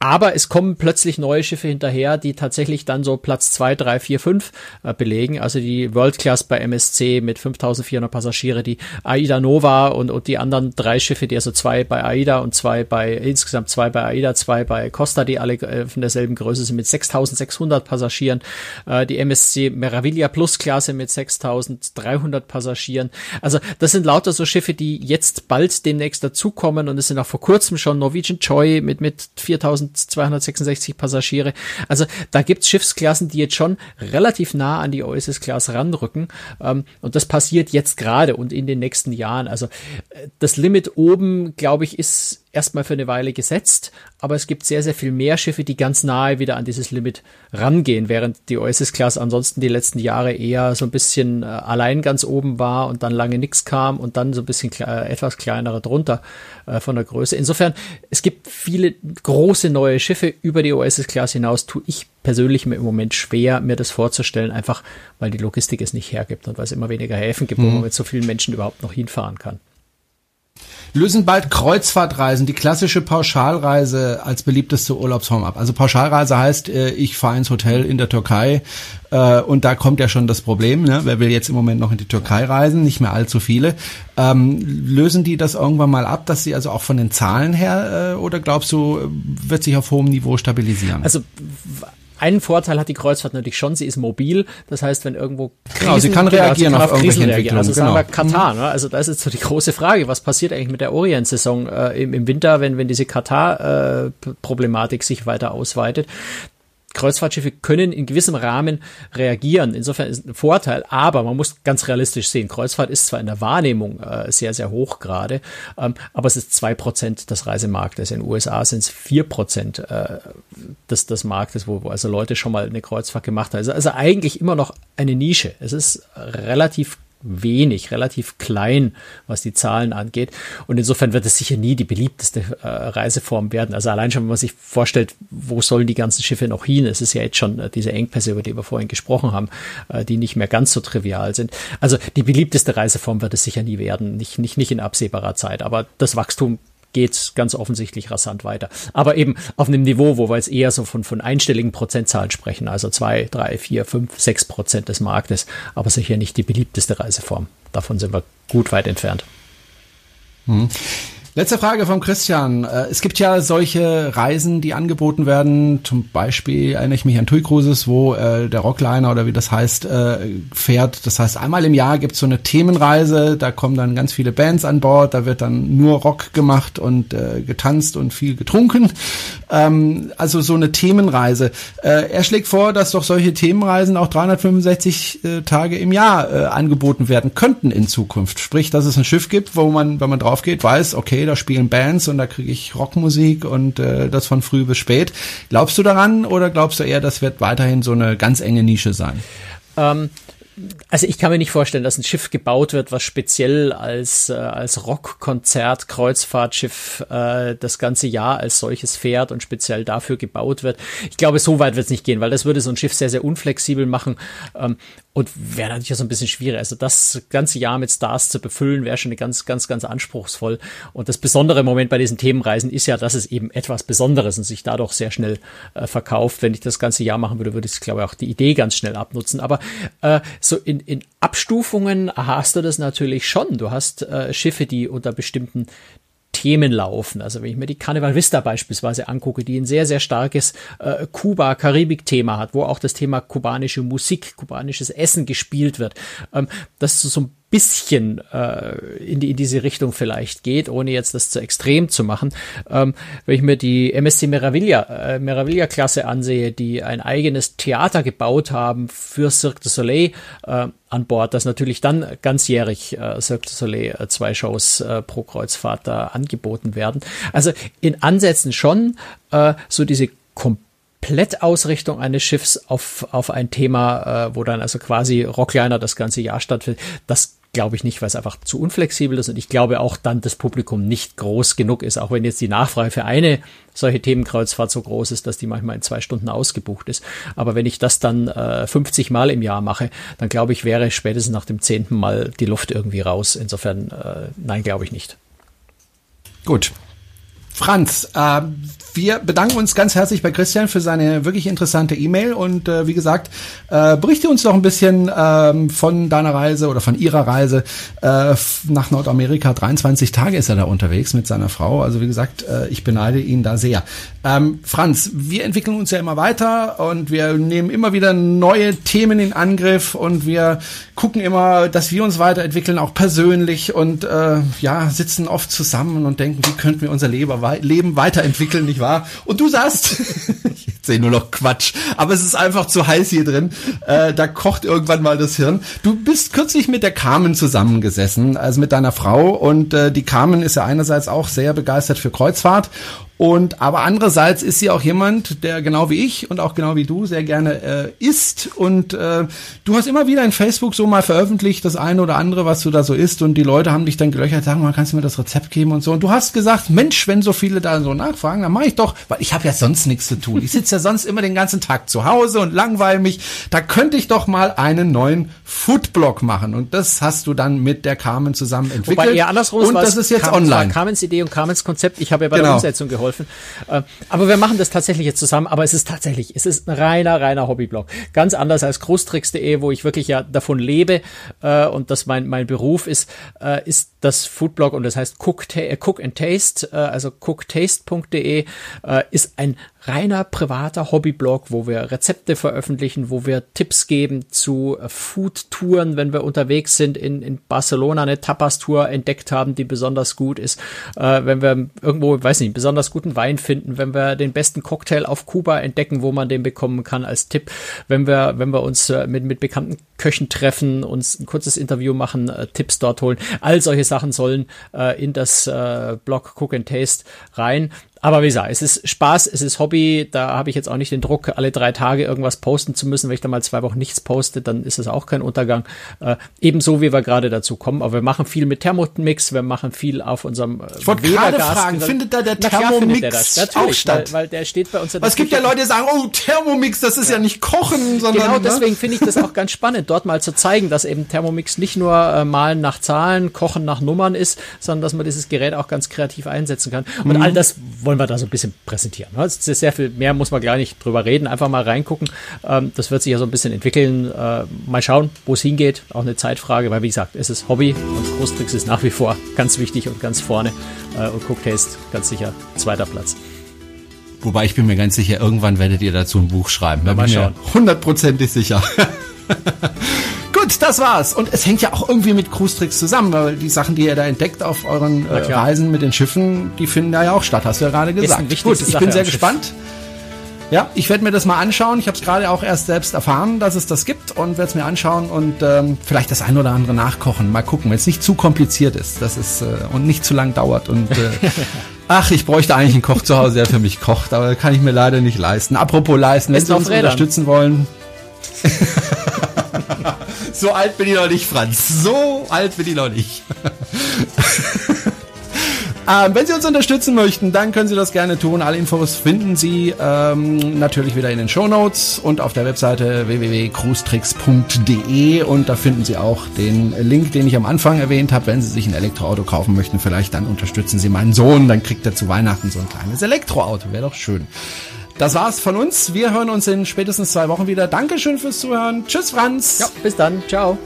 aber es kommen plötzlich neue Schiffe hinterher, die tatsächlich dann so Platz zwei, drei, vier, fünf äh, belegen. Also die World Class bei MSC mit 5400 Passagiere, die Aida Nova und, und die anderen drei Schiffe, die also zwei bei Aida und zwei bei, insgesamt zwei bei Aida, zwei bei Costa, die alle äh, von derselben Größe sind mit 6600 Passagieren. Äh, die MSC Meraviglia Plus Klasse mit 6300 Passagieren. Also das sind lauter so Schiffe, die jetzt bald demnächst dazukommen und es sind auch vor kurzem schon Norwegian Joy mit, mit 4000 266 Passagiere. Also da gibt's Schiffsklassen, die jetzt schon relativ nah an die Oasis-Class ranrücken. Ähm, und das passiert jetzt gerade und in den nächsten Jahren. Also äh, das Limit oben, glaube ich, ist erstmal für eine Weile gesetzt, aber es gibt sehr, sehr viel mehr Schiffe, die ganz nahe wieder an dieses Limit rangehen, während die Oasis-Class ansonsten die letzten Jahre eher so ein bisschen äh, allein ganz oben war und dann lange nichts kam und dann so ein bisschen äh, etwas kleinere drunter äh, von der Größe. Insofern, es gibt viele große neue Schiffe über die Oasis-Class hinaus, tue ich persönlich mir im Moment schwer, mir das vorzustellen, einfach weil die Logistik es nicht hergibt und weil es immer weniger Häfen gibt, wo mhm. man mit so vielen Menschen überhaupt noch hinfahren kann lösen bald Kreuzfahrtreisen, die klassische Pauschalreise als beliebteste Urlaubsform ab. Also Pauschalreise heißt, äh, ich fahre ins Hotel in der Türkei äh, und da kommt ja schon das Problem, ne? wer will jetzt im Moment noch in die Türkei reisen, nicht mehr allzu viele. Ähm, lösen die das irgendwann mal ab, dass sie also auch von den Zahlen her äh, oder glaubst du, wird sich auf hohem Niveau stabilisieren? Also einen Vorteil hat die Kreuzfahrt natürlich schon, sie ist mobil. Das heißt, wenn irgendwo Krisen, genau, sie kann reagieren genau, sie kann auf, auf Krisen reagieren. Also genau. sagen wir Katar. Ne? Also da ist jetzt so die große Frage, was passiert eigentlich mit der Orient-Saison äh, im, im Winter, wenn, wenn diese Katar-Problematik äh, sich weiter ausweitet. Kreuzfahrtschiffe können in gewissem Rahmen reagieren. Insofern ist es ein Vorteil, aber man muss ganz realistisch sehen. Kreuzfahrt ist zwar in der Wahrnehmung äh, sehr, sehr hoch gerade, ähm, aber es ist zwei Prozent des Reisemarktes. In den USA sind es vier Prozent äh, des, des Marktes, wo, wo also Leute schon mal eine Kreuzfahrt gemacht haben. Also, also eigentlich immer noch eine Nische. Es ist relativ wenig, relativ klein, was die Zahlen angeht. Und insofern wird es sicher nie die beliebteste äh, Reiseform werden. Also allein schon, wenn man sich vorstellt, wo sollen die ganzen Schiffe noch hin? Es ist ja jetzt schon äh, diese Engpässe, über die wir vorhin gesprochen haben, äh, die nicht mehr ganz so trivial sind. Also die beliebteste Reiseform wird es sicher nie werden, nicht, nicht, nicht in absehbarer Zeit. Aber das Wachstum geht ganz offensichtlich rasant weiter. Aber eben auf einem Niveau, wo wir jetzt eher so von, von einstelligen Prozentzahlen sprechen, also zwei, drei, vier, fünf, sechs Prozent des Marktes, aber sicher nicht die beliebteste Reiseform. Davon sind wir gut weit entfernt. Mhm. Letzte Frage von Christian. Äh, es gibt ja solche Reisen, die angeboten werden. Zum Beispiel erinnere ich mich an TUI Cruises, wo äh, der Rockliner oder wie das heißt, äh, fährt. Das heißt, einmal im Jahr gibt es so eine Themenreise. Da kommen dann ganz viele Bands an Bord. Da wird dann nur Rock gemacht und äh, getanzt und viel getrunken. Ähm, also so eine Themenreise. Äh, er schlägt vor, dass doch solche Themenreisen auch 365 äh, Tage im Jahr angeboten werden könnten in Zukunft. Sprich, dass es ein Schiff gibt, wo man, wenn man drauf geht, weiß, okay, okay, da spielen Bands und da kriege ich Rockmusik und äh, das von früh bis spät. Glaubst du daran oder glaubst du eher, das wird weiterhin so eine ganz enge Nische sein? Ähm, also ich kann mir nicht vorstellen, dass ein Schiff gebaut wird, was speziell als, äh, als Rockkonzert, Kreuzfahrtschiff äh, das ganze Jahr als solches fährt und speziell dafür gebaut wird. Ich glaube, so weit wird es nicht gehen, weil das würde so ein Schiff sehr, sehr unflexibel machen. Ähm, und wäre natürlich auch so ein bisschen schwierig. Also das ganze Jahr mit Stars zu befüllen, wäre schon ganz, ganz, ganz anspruchsvoll. Und das besondere Moment bei diesen Themenreisen ist ja, dass es eben etwas Besonderes und sich dadurch sehr schnell äh, verkauft. Wenn ich das ganze Jahr machen würde, würde ich, glaube ich, auch die Idee ganz schnell abnutzen. Aber äh, so in, in Abstufungen hast du das natürlich schon. Du hast äh, Schiffe, die unter bestimmten Themen laufen. Also wenn ich mir die Carnival Vista beispielsweise angucke, die ein sehr, sehr starkes äh, Kuba-Karibik-Thema hat, wo auch das Thema kubanische Musik, kubanisches Essen gespielt wird, ähm, das so ein bisschen äh, in, die, in diese Richtung vielleicht geht, ohne jetzt das zu extrem zu machen. Ähm, wenn ich mir die MSC Meraviglia, äh, Meraviglia-Klasse ansehe, die ein eigenes Theater gebaut haben für Cirque du Soleil äh, an Bord, das natürlich dann ganzjährig äh, Cirque du Soleil äh, zwei Shows äh, pro Kreuzfahrt da angeboten werden. Also in Ansätzen schon äh, so diese Komplettausrichtung eines Schiffs auf, auf ein Thema, äh, wo dann also quasi Rockliner das ganze Jahr stattfindet, das glaube ich nicht, weil es einfach zu unflexibel ist und ich glaube auch dann das Publikum nicht groß genug ist, auch wenn jetzt die Nachfrage für eine solche Themenkreuzfahrt so groß ist, dass die manchmal in zwei Stunden ausgebucht ist. Aber wenn ich das dann äh, 50 Mal im Jahr mache, dann glaube ich, wäre spätestens nach dem zehnten Mal die Luft irgendwie raus. Insofern, äh, nein, glaube ich nicht. Gut, Franz, äh, wir bedanken uns ganz herzlich bei Christian für seine wirklich interessante E-Mail und äh, wie gesagt, äh, berichte uns doch ein bisschen ähm, von deiner Reise oder von ihrer Reise äh, nach Nordamerika. 23 Tage ist er da unterwegs mit seiner Frau. Also wie gesagt, äh, ich beneide ihn da sehr. Ähm, Franz, wir entwickeln uns ja immer weiter und wir nehmen immer wieder neue Themen in Angriff und wir gucken immer, dass wir uns weiterentwickeln, auch persönlich und äh, ja, sitzen oft zusammen und denken, wie könnten wir unser Leben weiterentwickeln, nicht wahr? Und du sagst, ich sehe nur noch Quatsch, aber es ist einfach zu heiß hier drin. Äh, da kocht irgendwann mal das Hirn. Du bist kürzlich mit der Carmen zusammengesessen, also mit deiner Frau. Und äh, die Carmen ist ja einerseits auch sehr begeistert für Kreuzfahrt und aber andererseits ist sie auch jemand, der genau wie ich und auch genau wie du sehr gerne äh, isst. Und äh, du hast immer wieder in Facebook so mal veröffentlicht, das eine oder andere, was du da so isst. Und die Leute haben dich dann gelöchert, sagen mal, kannst du mir das Rezept geben und so. Und du hast gesagt, Mensch, wenn so viele da so nachfragen, dann mache ich doch, weil ich habe ja sonst nichts zu tun. Ich sitze ja sonst immer den ganzen Tag zu Hause und langweile mich. Da könnte ich doch mal einen neuen Foodblog machen. Und das hast du dann mit der Carmen zusammen entwickelt. Wobei eher andersrum und das ist jetzt Carmen, online. Carmens Idee und Carmens Konzept. Ich habe ja bei genau. der Umsetzung geholfen geholfen. Äh, aber wir machen das tatsächlich jetzt zusammen, aber es ist tatsächlich, es ist ein reiner, reiner Hobbyblog. Ganz anders als großtricks.de, wo ich wirklich ja davon lebe äh, und das mein, mein Beruf ist, äh, ist das Foodblog und das heißt Cook, Cook and Taste, also cooktaste.de ist ein reiner privater Hobbyblog, wo wir Rezepte veröffentlichen, wo wir Tipps geben zu äh, Food-Touren, wenn wir unterwegs sind, in, in Barcelona eine Tapas-Tour entdeckt haben, die besonders gut ist, äh, wenn wir irgendwo, weiß nicht, besonders guten Wein finden, wenn wir den besten Cocktail auf Kuba entdecken, wo man den bekommen kann als Tipp, wenn wir, wenn wir uns äh, mit, mit bekannten Köchen treffen, uns ein kurzes Interview machen, äh, Tipps dort holen. All solche Sachen sollen äh, in das äh, Blog Cook and Taste rein. Aber wie gesagt, es ist Spaß, es ist Hobby. Da habe ich jetzt auch nicht den Druck, alle drei Tage irgendwas posten zu müssen. Wenn ich da mal zwei Wochen nichts poste, dann ist es auch kein Untergang. Äh, ebenso wie wir gerade dazu kommen. Aber wir machen viel mit Thermomix, wir machen viel auf unserem äh, Ich wollte gerade fragen, findet da der Thermomix? Natürlich, auch statt? Weil, weil, der steht bei uns. Es gibt ja Leute, die sagen, oh, Thermomix, das ist ja, ja nicht kochen, sondern... Genau, ne? deswegen finde ich das auch ganz spannend, dort mal zu zeigen, dass eben Thermomix nicht nur äh, malen nach Zahlen, kochen nach Nummern ist, sondern dass man dieses Gerät auch ganz kreativ einsetzen kann. Und mhm. all das wollen wir da so ein bisschen präsentieren. Es ist sehr viel mehr, muss man gar nicht drüber reden, einfach mal reingucken. Ähm, das wird sich ja so ein bisschen entwickeln. Äh, mal schauen, wo es hingeht. Auch eine Zeitfrage, weil wie gesagt, es ist Hobby und Großtricks ist nach wie vor ganz wichtig und ganz vorne. Äh, und Cooktaste ganz sicher zweiter Platz. Wobei ich bin mir ganz sicher, irgendwann werdet ihr dazu ein Buch schreiben. Da bin ich mir hundertprozentig sicher. Gut, das war's. Und es hängt ja auch irgendwie mit Cruise Tricks zusammen, weil die Sachen, die ihr da entdeckt auf euren äh, Reisen mit den Schiffen, die finden da ja auch statt, hast du ja gerade gesagt. Gut, ich Sache bin sehr gespannt. Ja, ich werde mir das mal anschauen. Ich habe es gerade auch erst selbst erfahren, dass es das gibt und werde es mir anschauen und ähm, vielleicht das ein oder andere nachkochen. Mal gucken, wenn es nicht zu kompliziert ist, das ist äh, und nicht zu lang dauert und äh, ach, ich bräuchte eigentlich einen Koch zu Hause, der für mich kocht, aber kann ich mir leider nicht leisten. Apropos leisten, wenn Sie uns unterstützen wollen. so alt bin ich noch nicht, Franz. So alt bin ich noch nicht. ähm, wenn Sie uns unterstützen möchten, dann können Sie das gerne tun. Alle Infos finden Sie ähm, natürlich wieder in den Show Notes und auf der Webseite www.cruestricks.de und da finden Sie auch den Link, den ich am Anfang erwähnt habe. Wenn Sie sich ein Elektroauto kaufen möchten, vielleicht dann unterstützen Sie meinen Sohn, dann kriegt er zu Weihnachten so ein kleines Elektroauto. Wäre doch schön. Das war's von uns. Wir hören uns in spätestens zwei Wochen wieder. Dankeschön fürs Zuhören. Tschüss, Franz. Ja, bis dann. Ciao.